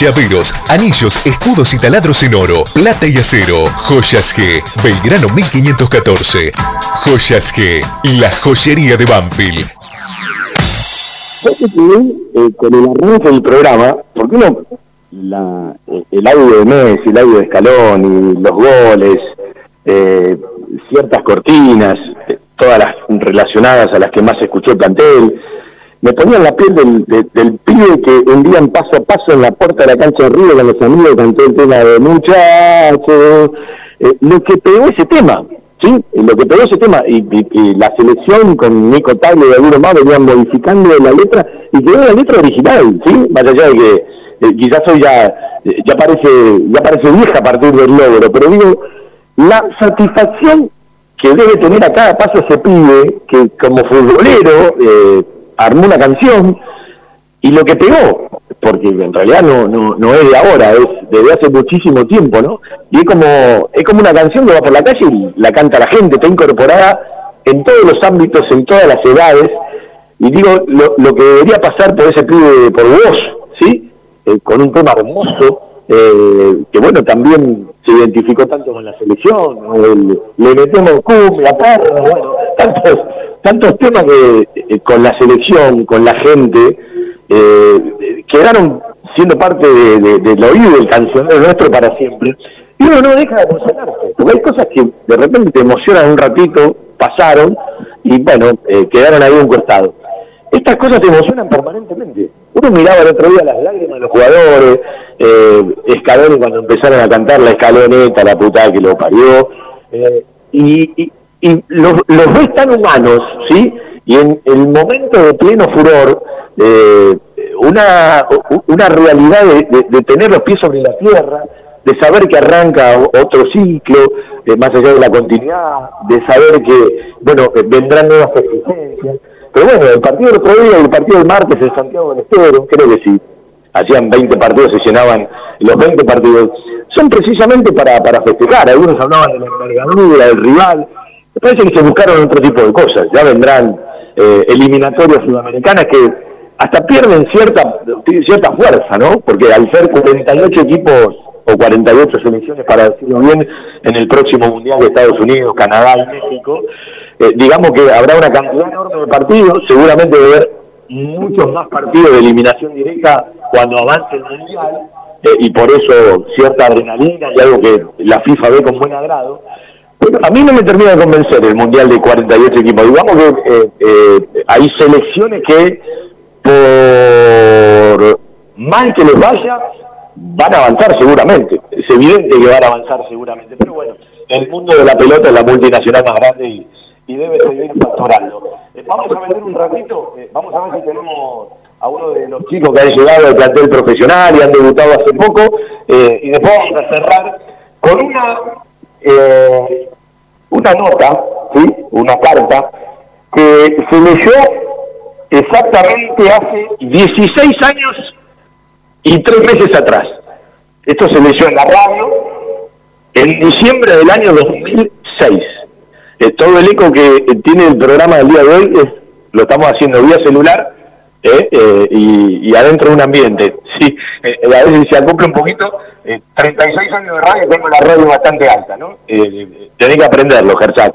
Llaveros, anillos, escudos y taladros en oro, plata y acero. Joyas G, Belgrano 1514. Joyas G, la joyería de Banfield. Eh, con el arranque del programa, porque uno, la, el audio de Messi, el audio de Escalón los goles, eh, ciertas cortinas, eh, todas las relacionadas a las que más escuchó el plantel, me ponía la piel del, de- del pibe que un día en paso a paso en la puerta de la cancha de Río con los amigos cantó el tema de muchachos, eh, lo que pegó ese tema, ¿sí? Lo que pegó ese tema, y, y- y la selección con Nico Tagle y algunos más venían modificando la letra, y quedó la letra original, ¿sí? Más allá de que eh, quizás hoy ya, eh, ya parece, ya parece vieja a partir del logro, pero digo, la satisfacción que debe tener a cada paso ese pibe, que como futbolero eh, armó una canción, y lo que pegó, porque en realidad no, no, no es de ahora, es desde hace muchísimo tiempo, ¿no? Y es como, es como una canción que va por la calle y la canta la gente, está incorporada en todos los ámbitos, en todas las edades, y digo, lo, lo que debería pasar por ese pibe, por vos, ¿sí? Eh, con un tema hermoso, eh, que bueno, también se identificó tanto con la selección. El- le metemos cumbia, perro, bueno, tantos, tantos temas que eh, con la selección, con la gente, eh, quedaron siendo parte de, de- del oído del cancionero nuestro para siempre. Y uno no deja de emocionarse, porque hay cosas que de repente te emocionan un ratito, pasaron, y bueno, eh, quedaron ahí un costado. Estas cosas te emocionan permanentemente. Uno miraba el otro día las lágrimas de los jugadores, eh, cuando empezaron a cantar la escaloneta, la putada que lo parió, eh, y, los, los ves tan humanos, ¿sí? Y en el momento de pleno furor, eh, una, una realidad de, de- tener los pies sobre la tierra, de saber que arranca otro ciclo, más allá de la continuidad, de saber que, bueno, vendrán nuevas exigencias. Pero bueno, el partido del otro día el partido del martes en Santiago del Estero, creo que sí, hacían 20 partidos, se llenaban los 20 partidos, son precisamente para, para festejar. Algunos hablaban de la envergadura, del rival. Parece que se buscaron otro tipo de cosas. Ya vendrán eh, eliminatorias sudamericanas que hasta pierden cierta, cierta fuerza, ¿no? Porque al ser 48 equipos o 48 selecciones, para decirlo bien, en el próximo Mundial de Estados Unidos, Canadá y México, eh, digamos que habrá una cantidad enorme de partidos, seguramente de haber muchos más partidos de eliminación directa cuando avance el Mundial, eh, y por eso cierta adrenalina y algo que la FIFA ve con buen agrado. Pero a mí no me termina de convencer el Mundial de 48 equipos. Digamos que eh, eh, hay selecciones que por mal que les vaya, van a avanzar seguramente. Es evidente que van a avanzar seguramente. Pero bueno, el mundo de la pelota es la multinacional más grande y, y debe seguir factorando. Eh, vamos a vender un ratito, eh, vamos a ver si tenemos a uno de los chicos que han llegado al plantel profesional y han debutado hace poco, eh, y después vamos a cerrar con una eh, una nota, ¿sí? una carta, que se leyó exactamente hace 16 años y tres meses atrás. Esto se leyó en la radio en diciembre del año 2006. Eh, todo el eco que tiene el programa del día de hoy es, lo estamos haciendo vía celular eh, eh, y, y adentro de un ambiente. Sí, eh, a veces se acopla un poquito. eh, 36 años de radio, tengo la radio bastante alta, ¿no? Tenés que aprenderlo, Gersak.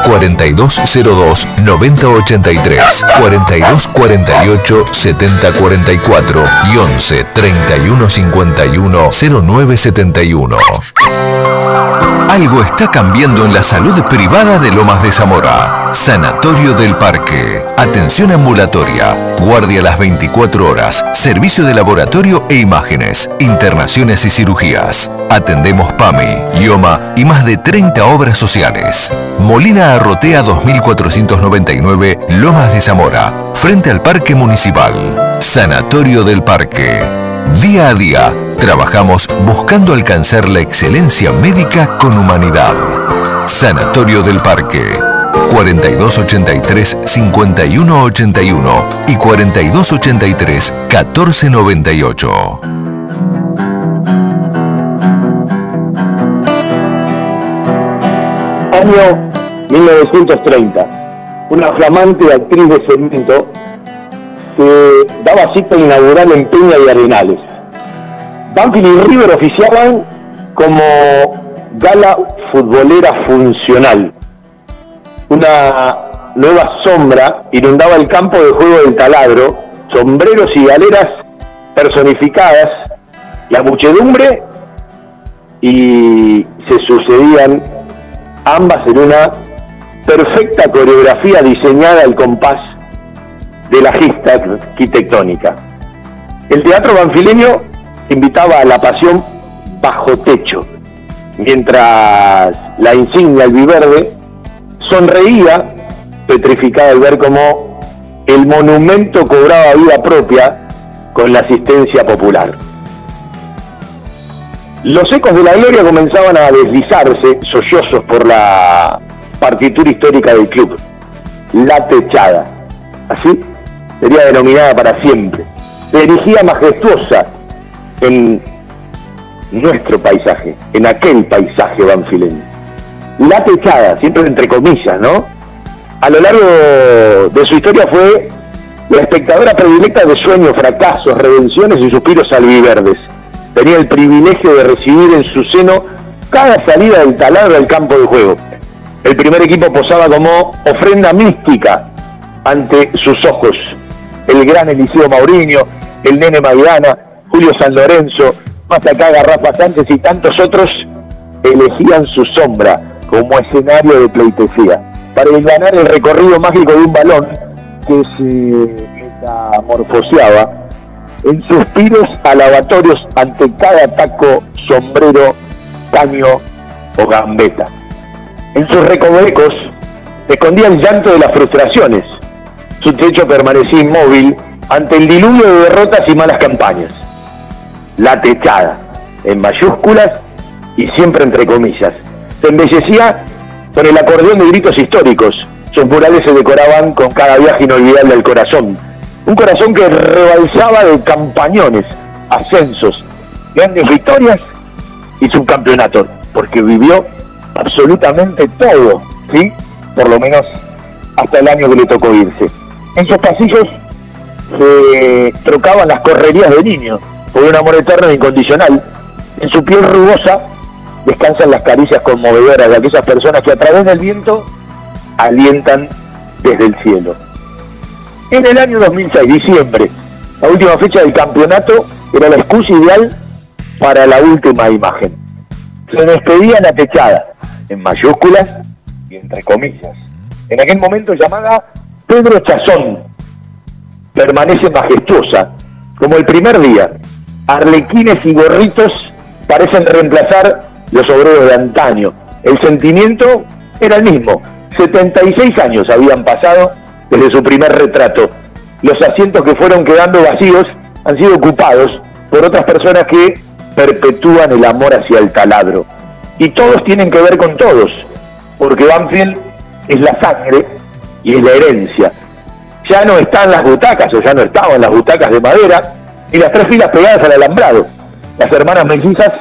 4202 9083 4248 7044 y 11 3151 0971. Algo está cambiando en la salud privada de Lomas de Zamora. Sanatorio del Parque. Atención ambulatoria. Guardia las 24 horas. Servicio de laboratorio e imágenes. Internaciones y cirugías. Atendemos PAMI, IOMA y más de 30 obras sociales. Molina Arrotea 2499, Lomas de Zamora. Frente al Parque Municipal. Sanatorio del Parque. Día a día, trabajamos buscando alcanzar la excelencia médica con humanidad. Sanatorio del Parque. 4283-5181 y 4283-1498. Año 1930. Una flamante actriz de cemento que daba cita inaugural en Peña y Arenales. Banfield y River oficiaban como gala futbolera funcional. Una nueva sombra inundaba el campo de juego del taladro, sombreros y galeras personificadas, la muchedumbre y se sucedían ambas en una perfecta coreografía diseñada al compás de la gesta arquitectónica. El teatro banfileño invitaba a la pasión bajo techo, mientras la insignia albiverde sonreía petrificada al ver cómo el monumento cobraba vida propia con la asistencia popular. Los ecos de la gloria comenzaban a deslizarse sollozos por la partitura histórica del club, La Techada. Así sería denominada para siempre. Erigía majestuosa en nuestro paisaje, en aquel paisaje banfileño. La Techada, siempre entre comillas, ¿no? A lo largo de su historia fue la espectadora predilecta de sueños, fracasos, redenciones y suspiros albiverdes. Tenía el privilegio de recibir en su seno cada salida del taladro al campo de juego. El primer equipo posaba como ofrenda mística ante sus ojos. El gran Eliseo Mauriño, el Nene Maidana, Julio San Lorenzo, más acá Garrafa Sánchez y tantos otros elegían su sombra como escenario de pleitesía para ganar el recorrido mágico de un balón que se metamorfoseaba en suspiros alabatorios ante cada taco, sombrero, caño o gambeta. En sus recovecos escondía el llanto de las frustraciones. Su techo permanecía inmóvil ante el diluvio de derrotas y malas campañas. La techada, en mayúsculas y siempre entre comillas, se embellecía con el acordeón de gritos históricos. Sus murales se decoraban con cada viaje inolvidable al corazón. Un corazón que rebalsaba de campañones, ascensos, grandes victorias y subcampeonato, porque vivió absolutamente todo, ¿sí? Por lo menos hasta el año que le tocó irse. En sus pasillos se trocaban las correrías de niños por un amor eterno e incondicional. En su piel rugosa descansan las caricias conmovedoras de aquellas personas que a través del viento alientan desde el cielo. En el año 2006, diciembre, la última fecha del campeonato era la excusa ideal para la última imagen. Se despedía la techada, en mayúsculas y entre comillas. En aquel momento llamada Pedro Chazón, permanece majestuosa, como el primer día. Arlequines y gorritos parecen reemplazar los obreros de antaño. El sentimiento era el mismo. 76 años habían pasado desde su primer retrato. Los asientos que fueron quedando vacíos han sido ocupados por otras personas que perpetúan el amor hacia el taladro. Y todos tienen que ver con todos, porque Banfield es la sangre y es la herencia. Ya no están las butacas, o ya no estaban las butacas de madera, y las tres filas pegadas al alambrado. Las hermanas mellizas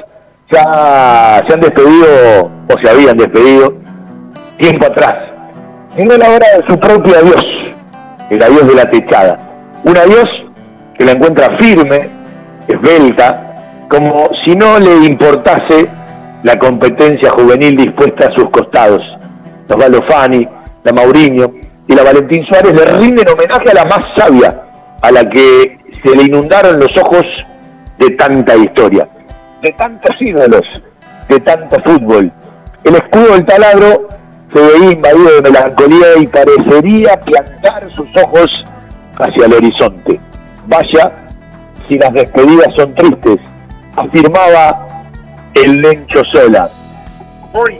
ya se han despedido, o se habían despedido, tiempo atrás. En la hora de su propio adiós, el adiós de la techada. Un adiós que la encuentra firme, esbelta, como si no le importase la competencia juvenil dispuesta a sus costados. Osvaldo Fani, la Mauriño y la Valentín Suárez le rinden homenaje a la más sabia, a la que se le inundaron los ojos de tanta historia, de tantos ídolos, de tanto fútbol. El escudo del taladro se veía invadido de melancolía y parecería plantar sus ojos hacia el horizonte. Vaya si las despedidas son tristes, afirmaba el Lencho Sola. Hoy,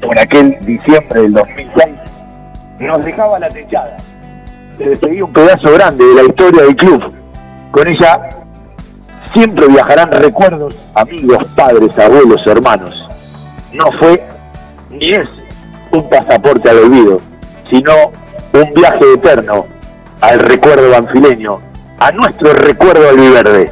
por aquel diciembre del 2006, nos dejaba la techada. Se despedía un pedazo grande de la historia del club. Con ella siempre viajarán recuerdos, amigos, padres, abuelos, hermanos. No fue ni es un pasaporte al olvido, sino un viaje eterno al recuerdo banfileño, a nuestro recuerdo albiverde.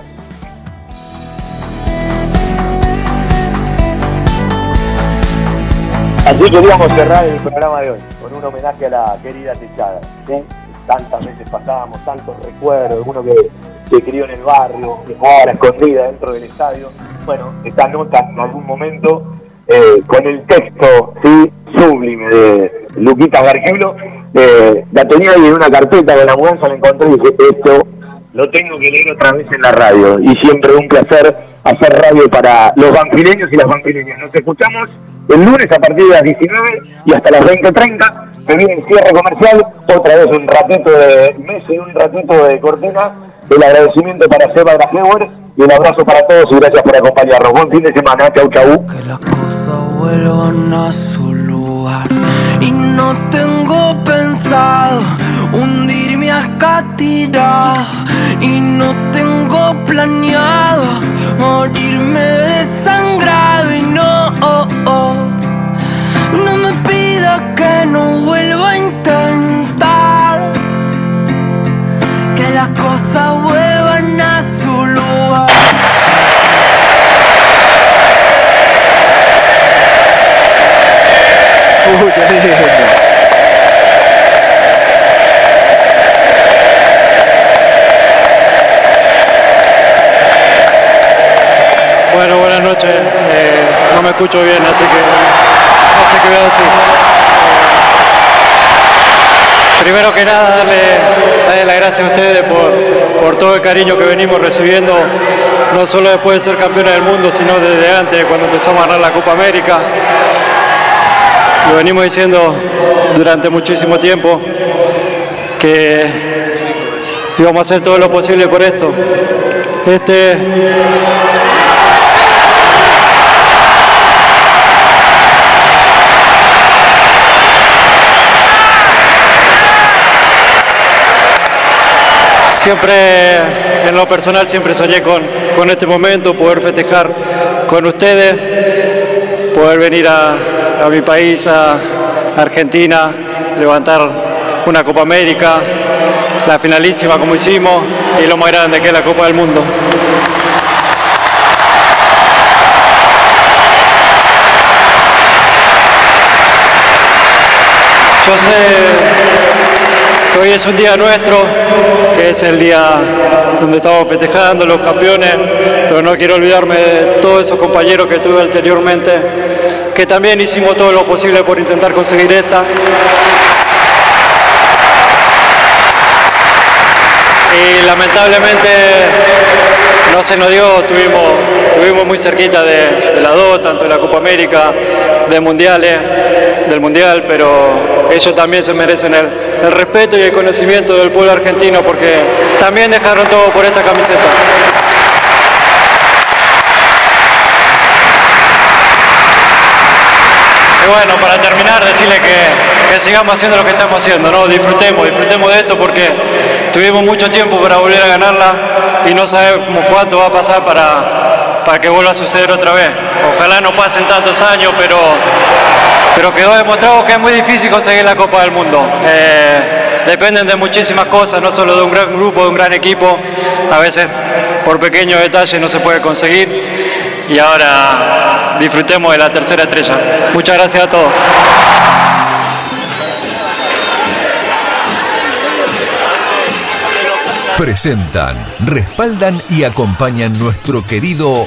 Así queríamos cerrar el programa de hoy, con un homenaje a la querida Techada. Tantas veces pasábamos, tantos recuerdos, uno que se crió en el barrio, que jugaba a la escondida dentro del estadio. Bueno, esta nota en algún momento, eh, con el texto sublime de Luquita Gargiulo, eh, la tenía ahí en una carpeta de la mudanza, la encontré y dije, esto lo tengo que leer otra vez en la radio. Y siempre un placer hacer radio para los banfileños y las banfileñas. Nos escuchamos el lunes a partir de las 19 y hasta las 20.30. Que viene el cierre comercial, otra vez un ratito de mes y un ratito de cortina. El agradecimiento para Seba Grajewer y un abrazo para todos y gracias por acompañarnos. Buen fin de semana. Chau, chau. vuelvan a su lugar y no tengo pensado hundirme acá tirado y no tengo planeado morirme desangrado y no oh, oh. no me pida que no vuelva a intentar que las cosas vuelvan a su lugar Uy, qué lindo. Bueno, buenas noches. Eh, no me escucho bien, así que no sé qué voy a decir. Eh, primero que nada, darle, darle las gracias a ustedes por, por todo el cariño que venimos recibiendo, no solo después de ser campeones del mundo, sino desde antes, cuando empezamos a ganar la Copa América. Lo venimos diciendo durante muchísimo tiempo que íbamos a hacer todo lo posible por esto. Este Siempre, en lo personal, siempre soñé con, con este momento, poder festejar con ustedes, poder venir a, a mi país, a Argentina, levantar una Copa América, la finalísima como hicimos y lo más grande que es la Copa del Mundo. Yo sé que hoy es un día nuestro, es el día donde estamos festejando los campeones, pero no quiero olvidarme de todos esos compañeros que tuve anteriormente, que también hicimos todo lo posible por intentar conseguir esta. Y lamentablemente no se nos dio, tuvimos, tuvimos muy cerquita de, de las dos, tanto de la Copa América, de mundiales, del mundial, pero ellos también se merecen el, el respeto y el conocimiento del pueblo argentino porque también dejaron todo por esta camiseta. Y bueno, para terminar, decirle que, sigamos haciendo lo que estamos haciendo, ¿no? Disfrutemos, disfrutemos de esto porque tuvimos mucho tiempo para volver a ganarla y no sabemos cuánto va a pasar para, para que vuelva a suceder otra vez. Ojalá no pasen tantos años, pero, pero quedó demostrado que es muy difícil conseguir la Copa del Mundo. Eh, dependen de muchísimas cosas, no solo de un gran grupo, de un gran equipo. A veces por pequeños detalles no se puede conseguir. Y ahora disfrutemos de la tercera estrella. Muchas gracias a todos. Presentan, respaldan y acompañan nuestro querido